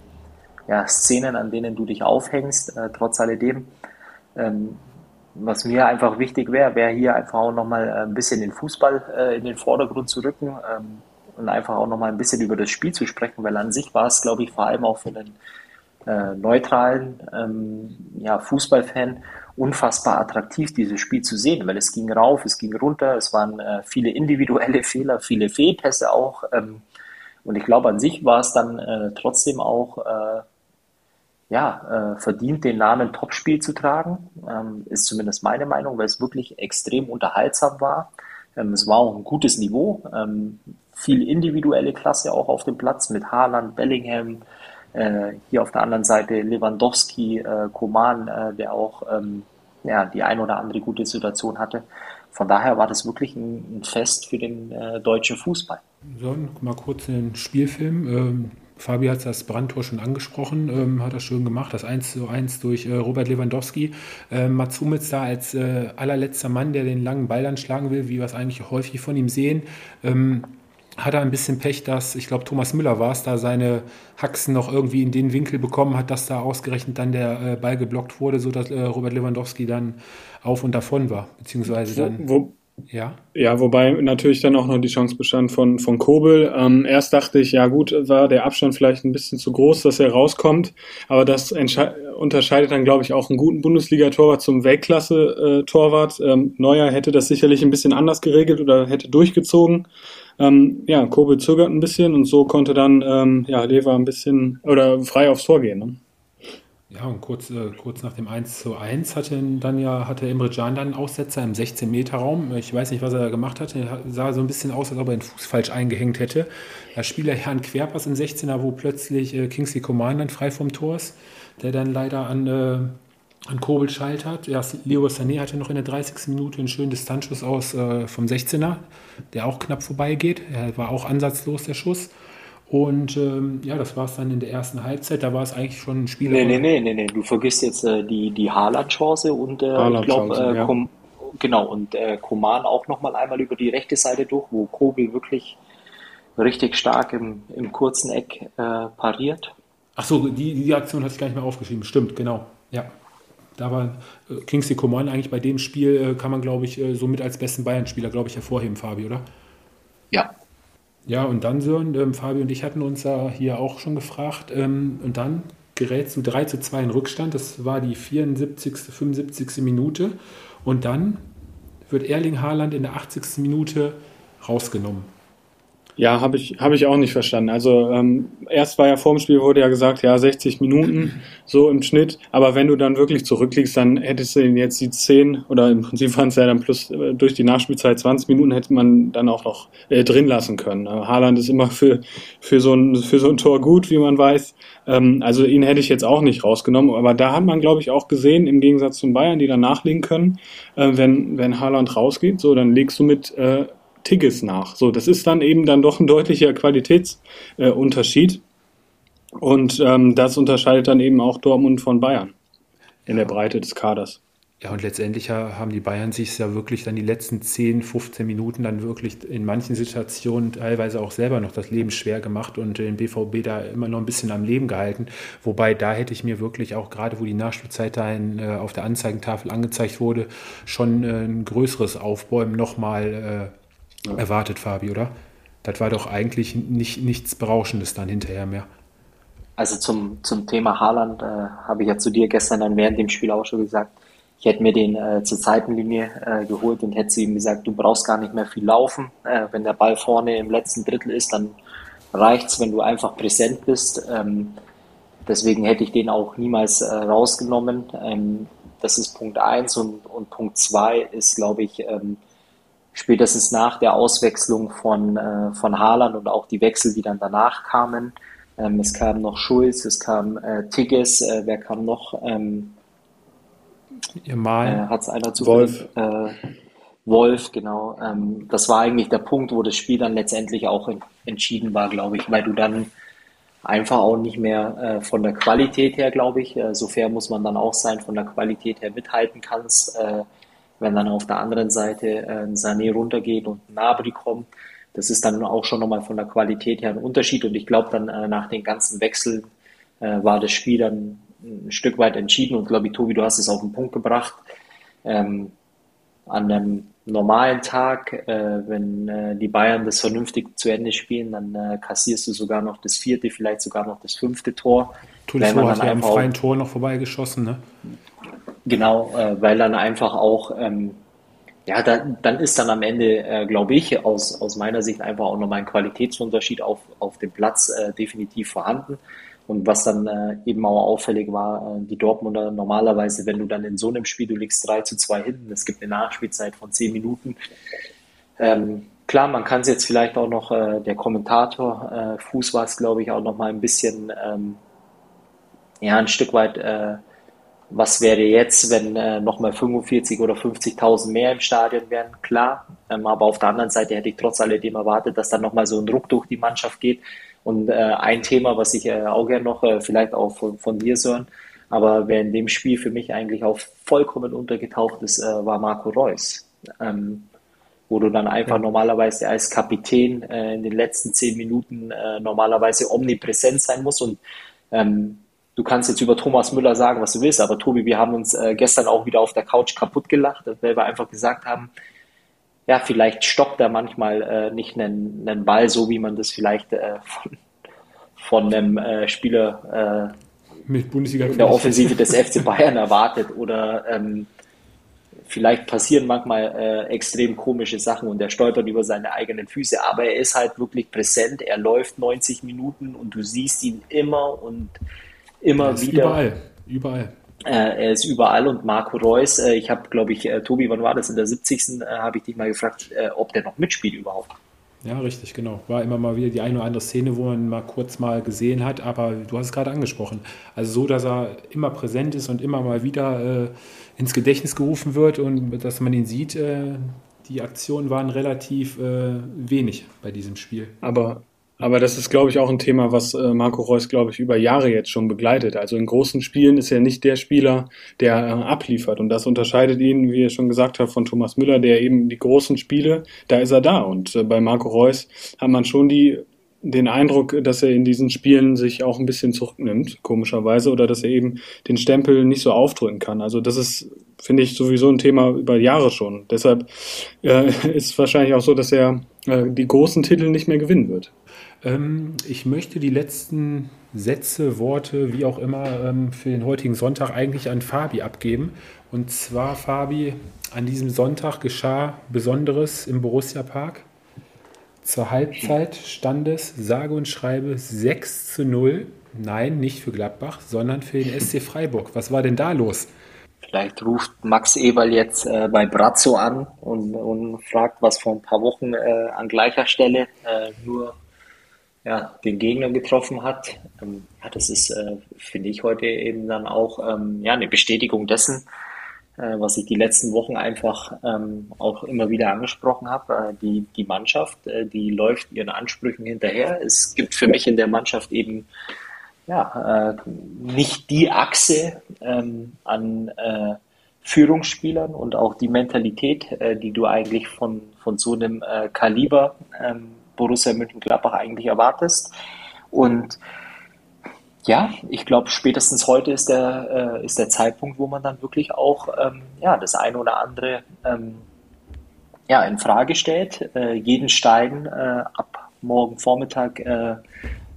ja, Szenen, an denen du dich aufhängst, äh, trotz alledem. Ähm, was mir einfach wichtig wäre, wäre hier einfach auch nochmal äh, ein bisschen den Fußball in den Vordergrund zu rücken ähm, und einfach auch nochmal ein bisschen über das Spiel zu sprechen, weil an sich war es, glaube ich, vor allem auch für äh, neutralen ähm, ja, Fußballfan unfassbar attraktiv, dieses Spiel zu sehen, weil es ging rauf, es ging runter, es waren äh, viele individuelle (laughs) Fehler, viele Fehlpässe auch. Ähm, und ich glaube, an sich war es dann äh, trotzdem auch äh, ja, äh, verdient, den Namen Topspiel zu tragen. Ähm, ist zumindest meine Meinung, weil es wirklich extrem unterhaltsam war. Ähm, es war auch ein gutes Niveau, ähm, viel individuelle Klasse auch auf dem Platz mit Haaland, Bellingham, äh, hier auf der anderen Seite Lewandowski, äh, Koman, äh, der auch ähm, ja, die ein oder andere gute Situation hatte. Von daher war das wirklich ein, ein Fest für den äh, deutschen Fußball. So, mal kurz den Spielfilm. Ähm, Fabi hat das Brandtor schon angesprochen, ähm, hat das schön gemacht, das 1 zu 1 durch äh, Robert Lewandowski. Äh, Mats Hummels da als äh, allerletzter Mann, der den langen Ball dann schlagen will, wie wir es eigentlich häufig von ihm sehen. Ähm, hat er ein bisschen Pech, dass, ich glaube, Thomas Müller war es, da seine Haxen noch irgendwie in den Winkel bekommen hat, dass da ausgerechnet dann der äh, Ball geblockt wurde, sodass äh, Robert Lewandowski dann auf und davon war, beziehungsweise dann. Wo, wo, ja. Ja, wobei natürlich dann auch noch die Chance bestand von, von Kobel. Ähm, erst dachte ich, ja gut, war der Abstand vielleicht ein bisschen zu groß, dass er rauskommt. Aber das unterscheidet dann, glaube ich, auch einen guten Bundesliga-Torwart zum Weltklasse-Torwart. Ähm, Neuer hätte das sicherlich ein bisschen anders geregelt oder hätte durchgezogen. Ähm, ja, Kobel zögert ein bisschen und so konnte dann ähm, ja, Lever ein bisschen oder frei aufs Tor gehen. Ne? Ja, und kurz, äh, kurz nach dem 1 zu 1 hatte dann ja, hatte Imre Can dann einen Aussetzer im 16-Meter-Raum. Ich weiß nicht, was er da gemacht hatte. Er sah so ein bisschen aus, als ob er den Fuß falsch eingehängt hätte. Der Spieler Herrn Querpass im 16er, wo plötzlich äh, Kingsley Coman dann frei vom Tor ist, der dann leider an, äh, an Kobel scheitert. Ja, Leo Sané hatte noch in der 30. Minute einen schönen Distanzschuss aus äh, vom 16er, der auch knapp vorbeigeht. Er war auch ansatzlos, der Schuss. Und ähm, ja, das war es dann in der ersten Halbzeit. Da war es eigentlich schon ein Spiel. Nee, nee, nee, nee, nee. Du vergisst jetzt äh, die, die Haaland-Chance und äh, ich glaube, äh, ja. genau, und äh, Koman auch nochmal einmal über die rechte Seite durch, wo Kobel wirklich richtig stark im, im kurzen Eck äh, pariert. Ach so, die, die Aktion hatte ich gar nicht mehr aufgeschrieben. Stimmt, genau. Ja. Da war äh, Kingsley Coman eigentlich bei dem Spiel, äh, kann man, glaube ich, äh, somit als besten Bayern-Spieler, glaube ich, hervorheben, Fabi, oder? Ja, ja, und dann, Sören, ähm, Fabi und ich hatten uns ja hier auch schon gefragt. Ähm, und dann gerät zu 3 zu 2 in Rückstand. Das war die 74., 75. Minute. Und dann wird Erling Haaland in der 80. Minute rausgenommen. Ja, habe ich, hab ich auch nicht verstanden. Also ähm, erst war ja vor dem Spiel wurde ja gesagt, ja 60 Minuten (clears throat) so im Schnitt, aber wenn du dann wirklich zurückliegst, dann hättest du ihn jetzt die 10 oder im Prinzip waren es ja dann plus äh, durch die Nachspielzeit 20 Minuten hätte man dann auch noch äh, drin lassen können. Äh, Haaland ist immer für, für, so ein, für so ein Tor gut, wie man weiß. Ähm, also ihn hätte ich jetzt auch nicht rausgenommen, aber da hat man, glaube ich, auch gesehen, im Gegensatz zum Bayern, die dann nachlegen können, äh, wenn, wenn Haaland rausgeht, so dann legst du mit äh, Tigges nach. So, das ist dann eben dann doch ein deutlicher Qualitätsunterschied. Äh, und ähm, das unterscheidet dann eben auch Dortmund von Bayern in der Breite des Kaders. Ja, und letztendlich haben die Bayern sich ja wirklich dann die letzten 10, 15 Minuten dann wirklich in manchen Situationen teilweise auch selber noch das Leben schwer gemacht und den BVB da immer noch ein bisschen am Leben gehalten. Wobei da hätte ich mir wirklich auch gerade, wo die Nachspielzeit dahin äh, auf der Anzeigentafel angezeigt wurde, schon äh, ein größeres Aufbäumen nochmal äh, erwartet, Fabi, oder? Das war doch eigentlich nicht, nichts Berauschendes dann hinterher mehr. Also zum, zum Thema Haaland äh, habe ich ja zu dir gestern dann während dem Spiel auch schon gesagt, ich hätte mir den äh, zur Seitenlinie äh, geholt und hätte zu ihm gesagt, du brauchst gar nicht mehr viel laufen. Äh, wenn der Ball vorne im letzten Drittel ist, dann reicht es, wenn du einfach präsent bist. Ähm, deswegen hätte ich den auch niemals äh, rausgenommen. Ähm, das ist Punkt eins und, und Punkt zwei ist, glaube ich, ähm, spätestens nach der Auswechslung von, äh, von Haaland und auch die Wechsel, die dann danach kamen. Ähm, es kam noch Schulz, es kam äh, Tigges, äh, wer kam noch? Ähm, Ihr Mal. Äh, Hat es einer zu Wolf. Äh, Wolf, genau. Ähm, das war eigentlich der Punkt, wo das Spiel dann letztendlich auch in, entschieden war, glaube ich, weil du dann einfach auch nicht mehr äh, von der Qualität her, glaube ich, äh, so fair muss man dann auch sein, von der Qualität her mithalten kannst. Wenn dann auf der anderen Seite äh, ein Sané runtergeht und ein Nabri kommt, das ist dann auch schon nochmal von der Qualität her ein Unterschied. Und ich glaube, dann äh, nach den ganzen Wechseln äh, war das Spiel dann ein Stück weit entschieden. Und glaube ich, Tobi, du hast es auf den Punkt gebracht. Ähm, an einem normalen Tag, äh, wenn äh, die Bayern das vernünftig zu Ende spielen, dann äh, kassierst du sogar noch das vierte, vielleicht sogar noch das fünfte Tor. Tolisso hat ja am freien Tor noch vorbeigeschossen, ne? Genau, äh, weil dann einfach auch, ähm, ja, da, dann ist dann am Ende, äh, glaube ich, aus, aus meiner Sicht einfach auch nochmal ein Qualitätsunterschied auf, auf dem Platz äh, definitiv vorhanden. Und was dann äh, eben auch auffällig war, äh, die Dortmunder normalerweise, wenn du dann in so einem Spiel, du liegst 3 zu 2 hinten, es gibt eine Nachspielzeit von 10 Minuten. Ähm, klar, man kann es jetzt vielleicht auch noch, äh, der Kommentator, äh, Fuß war es, glaube ich, auch noch mal ein bisschen, ähm, ja, ein Stück weit äh, was wäre jetzt, wenn äh, nochmal 45 oder 50.000 mehr im Stadion wären? Klar, ähm, aber auf der anderen Seite hätte ich trotz alledem erwartet, dass dann nochmal so ein Druck durch die Mannschaft geht Und äh, ein Thema, was ich äh, auch gerne noch äh, vielleicht auch von, von dir, Sören, aber wer in dem Spiel für mich eigentlich auch vollkommen untergetaucht ist, äh, war Marco Reus. Ähm, wo du dann einfach normalerweise als Kapitän äh, in den letzten zehn Minuten äh, normalerweise omnipräsent sein musst. Und ähm, du kannst jetzt über Thomas Müller sagen, was du willst, aber Tobi, wir haben uns äh, gestern auch wieder auf der Couch kaputt gelacht, weil wir einfach gesagt haben, ja, vielleicht stoppt er manchmal äh, nicht einen, einen Ball, so wie man das vielleicht äh, von, von einem äh, Spieler äh, mit Bundesliga in der Offensive des (laughs) FC Bayern erwartet oder ähm, vielleicht passieren manchmal äh, extrem komische Sachen und er stolpert über seine eigenen Füße, aber er ist halt wirklich präsent, er läuft 90 Minuten und du siehst ihn immer und immer wieder. Überall, überall. Äh, er ist überall und Marco Reus, äh, ich habe, glaube ich, äh, Tobi, wann war das? In der 70. Äh, habe ich dich mal gefragt, äh, ob der noch mitspielt überhaupt. Ja, richtig, genau. War immer mal wieder die eine oder andere Szene, wo man mal kurz mal gesehen hat, aber du hast es gerade angesprochen. Also so, dass er immer präsent ist und immer mal wieder äh, ins Gedächtnis gerufen wird und dass man ihn sieht. die Aktionen waren relativ wenig bei diesem Spiel. Aber aber das ist, glaube ich, auch ein Thema, was äh, Marco Reus, glaube ich, über Jahre jetzt schon begleitet. Also in großen Spielen ist er nicht der Spieler, der äh, abliefert. Und das unterscheidet ihn, wie ihr schon gesagt habt, von Thomas Müller, der eben die großen Spiele, da ist er da. Und äh, bei Marco Reus hat man schon die den Eindruck, dass er in diesen Spielen sich auch ein bisschen zurücknimmt, komischerweise, oder dass er eben den Stempel nicht so aufdrücken kann. Also das ist, finde ich, sowieso ein Thema über Jahre schon. Deshalb äh, (laughs) ist es wahrscheinlich auch so, dass er äh, die großen Titel nicht mehr gewinnen wird. Ähm, ich möchte die letzten Sätze, Worte, wie auch immer, ähm, für den heutigen Sonntag eigentlich an Fabi abgeben. Und zwar, Fabi, an diesem Sonntag geschah Besonderes im Borussia Park. Zur Halbzeit stand es, sage und schreibe, 6 zu 0. Nein, nicht für Gladbach, sondern für den SC Freiburg. Was war denn da los? Vielleicht ruft Max Eberl jetzt äh, bei Brazzo an und, und, fragt, was vor ein paar Wochen äh, an gleicher Stelle äh, nur ja, den Gegner getroffen hat. Ähm, ja, das ist, äh, finde ich, heute eben dann auch ähm, ja, eine Bestätigung dessen, äh, was ich die letzten Wochen einfach ähm, auch immer wieder angesprochen habe. Äh, die, die Mannschaft, äh, die läuft ihren Ansprüchen hinterher. Es gibt für mich in der Mannschaft eben ja, äh, nicht die Achse ähm, an äh, Führungsspielern und auch die Mentalität, die du eigentlich von, von so einem Kaliber ähm, Borussia Mönchengladbach eigentlich erwartest. Und ja, ich glaube, spätestens heute ist der, äh, ist der Zeitpunkt, wo man dann wirklich auch ähm, ja, das eine oder andere ähm, ja, in Frage stellt, äh, jeden Stein äh, ab morgen Vormittag äh,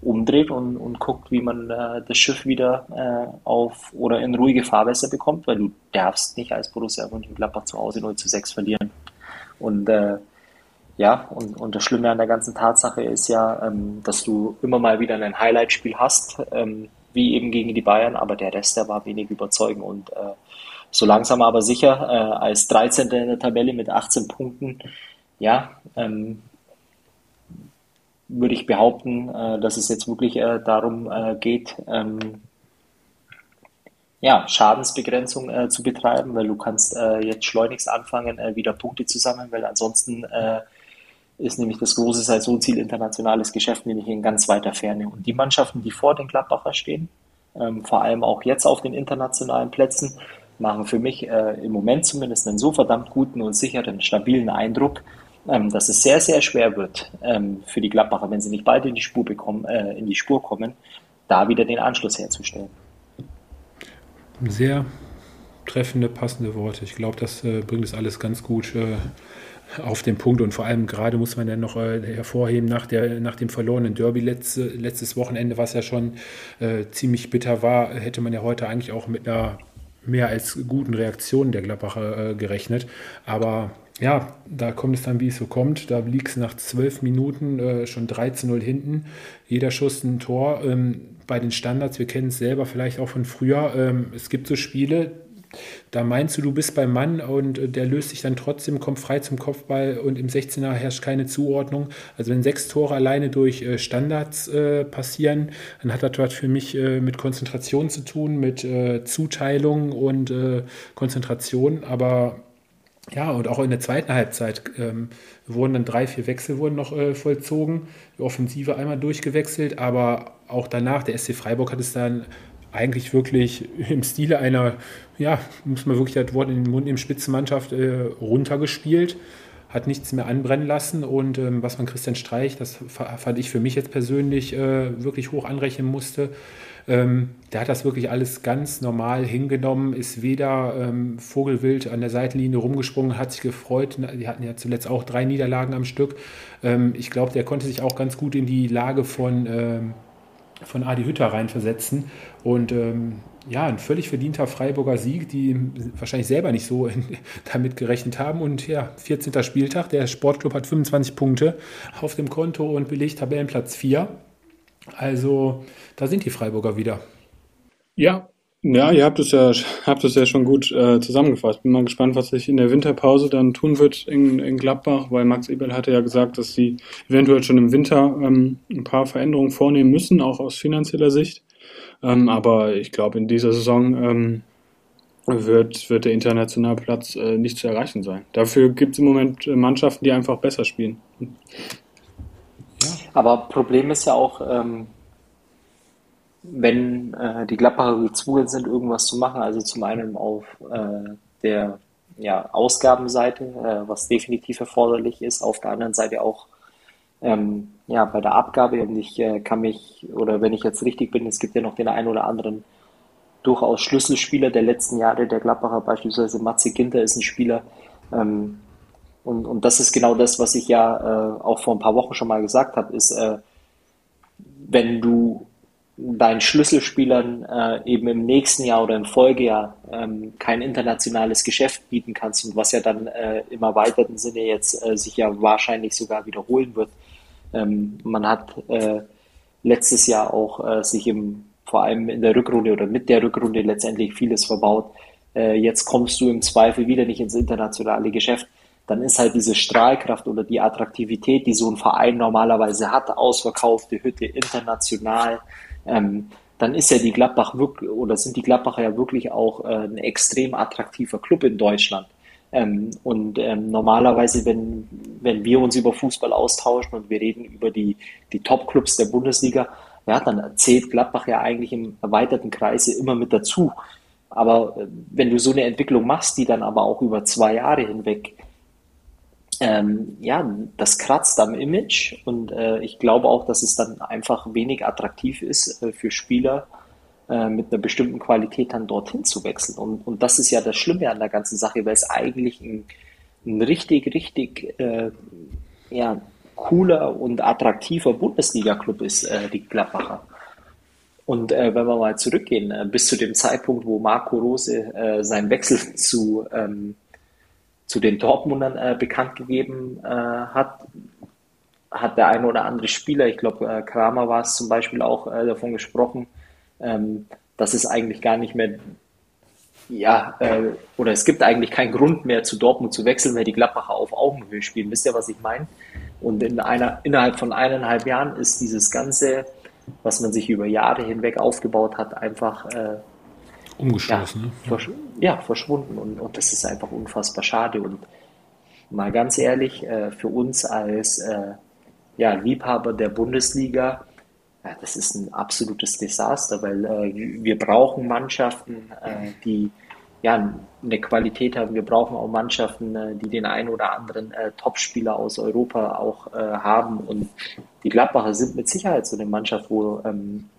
umdreht und, und guckt, wie man äh, das Schiff wieder äh, auf oder in ruhige Fahrwässer bekommt, weil du darfst nicht als Borussia Mönchengladbach zu Hause 0 zu 6 verlieren. Und ja, und, und das Schlimme an der ganzen Tatsache ist ja, ähm, dass du immer mal wieder ein Highlight-Spiel hast, ähm, wie eben gegen die Bayern, aber der Rest, der war wenig überzeugend. Und äh, so langsam aber sicher, äh, als 13. in der Tabelle mit 18 Punkten, ja, ähm, würde ich behaupten, äh, dass es jetzt wirklich äh, darum äh, geht, ähm, ja, Schadensbegrenzung äh, zu betreiben, weil du kannst äh, jetzt schleunigst anfangen, äh, wieder Punkte zu sammeln, weil ansonsten äh, ist nämlich das große Saisonziel internationales Geschäft nämlich in ganz weiter Ferne. Und die Mannschaften, die vor den Gladbacher stehen, ähm, vor allem auch jetzt auf den internationalen Plätzen, machen für mich äh, im Moment zumindest einen so verdammt guten und sicheren, stabilen Eindruck, ähm, dass es sehr, sehr schwer wird ähm, für die Gladbacher, wenn sie nicht bald in die Spur bekommen, äh, in die Spur kommen, da wieder den Anschluss herzustellen. Sehr treffende, passende Worte. Ich glaube, das äh, bringt es alles ganz gut äh, auf den Punkt und vor allem gerade muss man ja noch äh, hervorheben, nach, der, nach dem verlorenen Derby letzte, letztes Wochenende, was ja schon äh, ziemlich bitter war, hätte man ja heute eigentlich auch mit einer mehr als guten Reaktion der Gladbacher äh, gerechnet. Aber ja, da kommt es dann, wie es so kommt. Da liegt es nach zwölf Minuten äh, schon 13-0 hinten. Jeder Schuss ein Tor. Ähm, bei den Standards, wir kennen es selber vielleicht auch von früher. Ähm, es gibt so Spiele, da meinst du, du bist beim Mann und äh, der löst sich dann trotzdem, kommt frei zum Kopfball und im 16er herrscht keine Zuordnung. Also wenn sechs Tore alleine durch äh, Standards äh, passieren, dann hat das für mich mit Konzentration zu tun, mit Zuteilung und Konzentration. Aber ja, und auch in der zweiten Halbzeit ähm, wurden dann drei, vier Wechsel wurden noch äh, vollzogen, die Offensive einmal durchgewechselt, aber auch danach, der SC Freiburg hat es dann eigentlich wirklich im Stile einer, ja, muss man wirklich das Wort in den Mund nehmen, Spitzenmannschaft äh, runtergespielt, hat nichts mehr anbrennen lassen und ähm, was man Christian Streich, das fand ich für mich jetzt persönlich äh, wirklich hoch anrechnen musste, ähm, der hat das wirklich alles ganz normal hingenommen, ist weder ähm, vogelwild an der Seitenlinie rumgesprungen, hat sich gefreut. Die hatten ja zuletzt auch drei Niederlagen am Stück. Ähm, ich glaube, der konnte sich auch ganz gut in die Lage von, ähm, von Adi Hütter reinversetzen. Und ähm, ja, ein völlig verdienter Freiburger Sieg, die wahrscheinlich selber nicht so (laughs) damit gerechnet haben. Und ja, 14. Spieltag, der Sportclub hat 25 Punkte auf dem Konto und belegt Tabellenplatz 4. Also da sind die Freiburger wieder. Ja, ja, ihr habt es ja, habt es ja schon gut äh, zusammengefasst. Bin mal gespannt, was sich in der Winterpause dann tun wird in, in Gladbach, weil Max Eberl hatte ja gesagt, dass sie eventuell schon im Winter ähm, ein paar Veränderungen vornehmen müssen, auch aus finanzieller Sicht. Ähm, aber ich glaube, in dieser Saison ähm, wird, wird der internationale Platz äh, nicht zu erreichen sein. Dafür gibt es im Moment äh, Mannschaften, die einfach besser spielen. Aber Problem ist ja auch, ähm, wenn äh, die Gladbacher gezwungen sind, irgendwas zu machen, also zum einen auf äh, der ja, Ausgabenseite, äh, was definitiv erforderlich ist, auf der anderen Seite auch ähm, ja, bei der Abgabe. Und ich äh, kann mich, oder wenn ich jetzt richtig bin, es gibt ja noch den einen oder anderen durchaus Schlüsselspieler der letzten Jahre der Gladbacher, beispielsweise Matze Ginter ist ein Spieler, ähm, und, und das ist genau das, was ich ja äh, auch vor ein paar Wochen schon mal gesagt habe, ist, äh, wenn du deinen Schlüsselspielern äh, eben im nächsten Jahr oder im Folgejahr ähm, kein internationales Geschäft bieten kannst und was ja dann äh, im erweiterten Sinne jetzt äh, sich ja wahrscheinlich sogar wiederholen wird. Ähm, man hat äh, letztes Jahr auch äh, sich im, vor allem in der Rückrunde oder mit der Rückrunde letztendlich vieles verbaut. Äh, jetzt kommst du im Zweifel wieder nicht ins internationale Geschäft dann ist halt diese Strahlkraft oder die Attraktivität, die so ein Verein normalerweise hat, ausverkaufte Hütte international, ähm, dann ist ja die Gladbach wirklich, oder sind die Gladbacher ja wirklich auch äh, ein extrem attraktiver Club in Deutschland. Ähm, und ähm, normalerweise, wenn, wenn wir uns über Fußball austauschen und wir reden über die, die Top-Clubs der Bundesliga, ja, dann zählt Gladbach ja eigentlich im erweiterten Kreise immer mit dazu. Aber äh, wenn du so eine Entwicklung machst, die dann aber auch über zwei Jahre hinweg ähm, ja, das kratzt am Image und äh, ich glaube auch, dass es dann einfach wenig attraktiv ist äh, für Spieler äh, mit einer bestimmten Qualität dann dorthin zu wechseln. Und, und das ist ja das Schlimme an der ganzen Sache, weil es eigentlich ein, ein richtig, richtig äh, ja, cooler und attraktiver Bundesliga-Club ist, äh, die Gladbacher. Und äh, wenn wir mal zurückgehen, bis zu dem Zeitpunkt, wo Marco Rose seinen Wechsel (laughs) zu ähm, zu den Dortmundern äh, bekannt gegeben äh, hat, hat der eine oder andere Spieler, ich glaube äh, Kramer war es zum Beispiel auch äh, davon gesprochen, ähm, dass es eigentlich gar nicht mehr, ja, äh, oder es gibt eigentlich keinen Grund mehr zu Dortmund zu wechseln, weil die Gladbacher auf Augenhöhe spielen. Wisst ihr, was ich meine? Und in einer, innerhalb von eineinhalb Jahren ist dieses Ganze, was man sich über Jahre hinweg aufgebaut hat, einfach umgestoßen. Ja, ne? versch ja verschwunden. Und, und das ist einfach unfassbar schade. Und mal ganz ehrlich, äh, für uns als äh, ja, Liebhaber der Bundesliga, ja, das ist ein absolutes Desaster, weil äh, wir brauchen Mannschaften, äh, die ja, eine Qualität haben. Wir brauchen auch Mannschaften, äh, die den einen oder anderen äh, Topspieler aus Europa auch haben. Und die Gladbacher sind mit Sicherheit so eine Mannschaft, wo ähm, äh,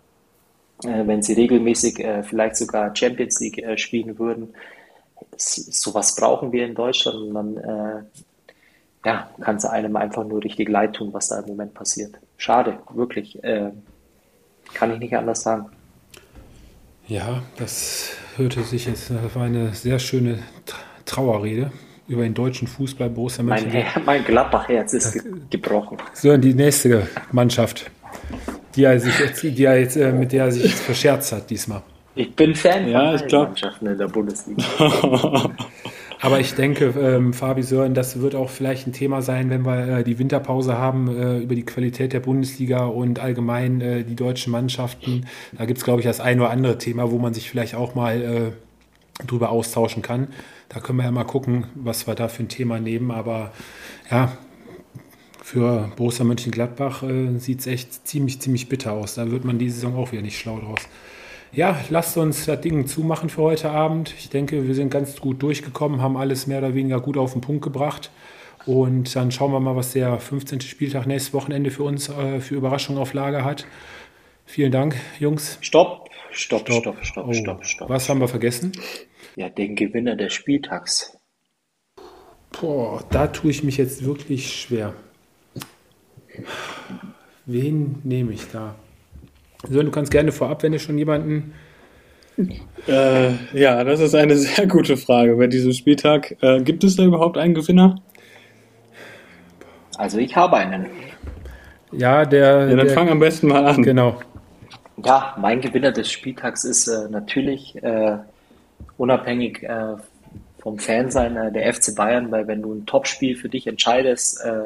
wenn sie regelmäßig äh, vielleicht sogar Champions League äh, spielen würden. sowas brauchen wir in Deutschland und dann äh, ja, kann es einem einfach nur richtig leid tun, was da im Moment passiert. Schade, wirklich. Äh, kann ich nicht anders sagen. Ja, das hörte sich jetzt, das war eine sehr schöne Trauerrede über den deutschen Fußball. Borussia mein, mein Gladbach-Herz ist ge gebrochen. So, die nächste Mannschaft die er sich jetzt, die er jetzt, äh, mit der er sich jetzt verscherzt hat diesmal. Ich bin Fan von ja, ich glaub... Mannschaften in der Bundesliga. (laughs) Aber ich denke, ähm, Fabi Sören, das wird auch vielleicht ein Thema sein, wenn wir äh, die Winterpause haben, äh, über die Qualität der Bundesliga und allgemein äh, die deutschen Mannschaften. Da gibt es, glaube ich, das ein oder andere Thema, wo man sich vielleicht auch mal drüber austauschen kann. Da können wir ja mal gucken, was wir da für ein Thema nehmen. Aber ja, für Borussia Mönchengladbach äh, sieht es echt ziemlich, ziemlich bitter aus. Da wird man diese Saison auch wieder nicht schlau draus. Ja, lasst uns das Ding zumachen für heute Abend. Ich denke, wir sind ganz gut durchgekommen, haben alles mehr oder weniger gut auf den Punkt gebracht. Und dann schauen wir mal, was der 15. Spieltag nächstes Wochenende für uns äh, für Überraschungen auf Lager hat. Vielen Dank, Jungs. Stopp, stopp, stopp, stopp, stopp, oh, stopp, stopp. Was haben wir vergessen? Ja, den Gewinner des Spieltags. Boah, da tue ich mich jetzt wirklich schwer. Wen nehme ich da? So, du kannst gerne vorab, wenn du schon jemanden. Äh, ja, das ist eine (laughs) sehr gute Frage bei diesem Spieltag. Äh, gibt es da überhaupt einen Gewinner? Also ich habe einen. Ja, der. Ja, dann der, fang am besten mal an. Genau. Ja, mein Gewinner des Spieltags ist äh, natürlich äh, unabhängig äh, vom Fansein äh, der FC Bayern, weil wenn du ein Topspiel für dich entscheidest äh,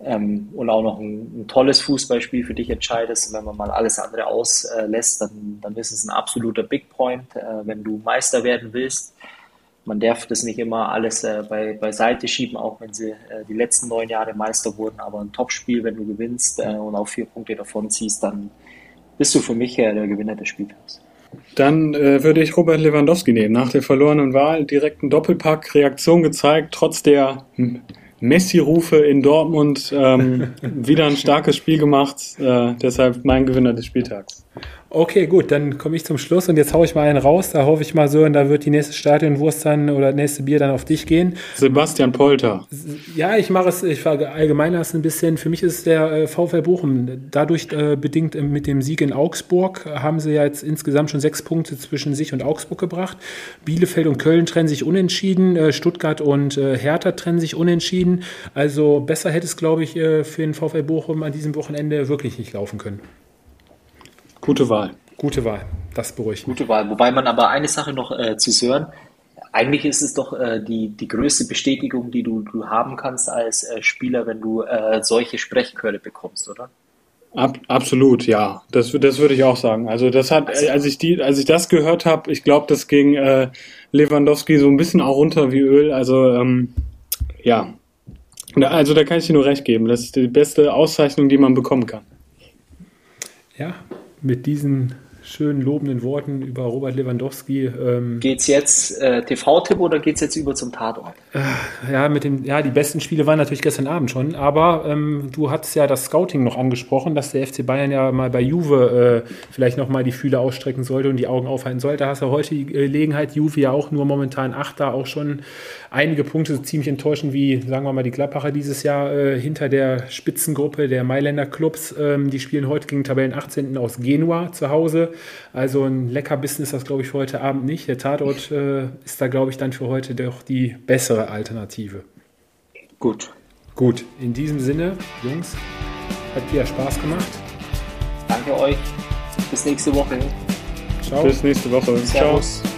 ähm, und auch noch ein, ein, tolles Fußballspiel für dich entscheidest, wenn man mal alles andere auslässt, dann, dann ist es ein absoluter Big Point, äh, wenn du Meister werden willst man darf das nicht immer alles äh, bei, beiseite schieben, auch wenn sie äh, die letzten neun Jahre Meister wurden. Aber ein Topspiel, wenn du gewinnst äh, und auch vier Punkte davon ziehst, dann bist du für mich äh, der Gewinner des Spieltags. Dann äh, würde ich Robert Lewandowski nehmen. Nach der verlorenen Wahl direkt einen Doppelpack, Reaktion gezeigt, trotz der Messi-Rufe in Dortmund ähm, (laughs) wieder ein starkes Spiel gemacht. Äh, deshalb mein Gewinner des Spieltags. Okay, gut, dann komme ich zum Schluss und jetzt haue ich mal einen raus. Da hoffe ich mal so, und da wird die nächste Stadionwurst dann oder nächste Bier dann auf dich gehen. Sebastian Polter. Ja, ich mache es, ich verallgemeine das ein bisschen. Für mich ist es der äh, VfL Bochum. Dadurch äh, bedingt äh, mit dem Sieg in Augsburg haben sie ja jetzt insgesamt schon sechs Punkte zwischen sich und Augsburg gebracht. Bielefeld und Köln trennen sich unentschieden. Äh, Stuttgart und Hertha trennen sich unentschieden. Also besser hätte es, glaube ich, für den VfL Bochum an diesem Wochenende wirklich nicht laufen können. Gute Wahl. Gute Wahl, das beruhigt mich. Gute Wahl, wobei man aber eine Sache noch äh, zu Sören, eigentlich ist es doch äh, die, die größte Bestätigung, die du, du haben kannst als äh, Spieler, wenn du äh, solche Sprechchöre bekommst, oder? Ab, absolut, ja. Das, das würde ich auch sagen. Also das hat, also, als ich die, als ich das gehört habe, ich glaube, das ging äh, Lewandowski so ein bisschen auch runter wie Öl. Also ähm, ja, also da kann ich dir nur recht geben. Das ist die beste Auszeichnung, die man bekommen kann. Ja, mit diesen schönen lobenden Worten über Robert Lewandowski. Ähm, es jetzt äh, TV-Tipp oder geht es jetzt über zum Tatort? Äh, ja, mit dem, ja, die besten Spiele waren natürlich gestern Abend schon, aber ähm, du hattest ja das Scouting noch angesprochen, dass der FC Bayern ja mal bei Juve äh, vielleicht noch mal die Fühler ausstrecken sollte und die Augen aufhalten sollte. Da hast du heute die Gelegenheit, Juve ja auch nur momentan Achter, auch schon einige Punkte ziemlich enttäuschend, wie sagen wir mal die Gladbacher dieses Jahr äh, hinter der Spitzengruppe der Mailänder Clubs. Ähm, die spielen heute gegen Tabellen 18. aus Genua zu Hause. Also ein Leckerbissen ist das, glaube ich, für heute Abend nicht. Der Tatort äh, ist da, glaube ich, dann für heute doch die bessere Alternative. Gut. Gut, in diesem Sinne, Jungs, hat dir Spaß gemacht. Danke euch. Bis nächste Woche. Ciao. Bis nächste Woche. Servus. Ciao.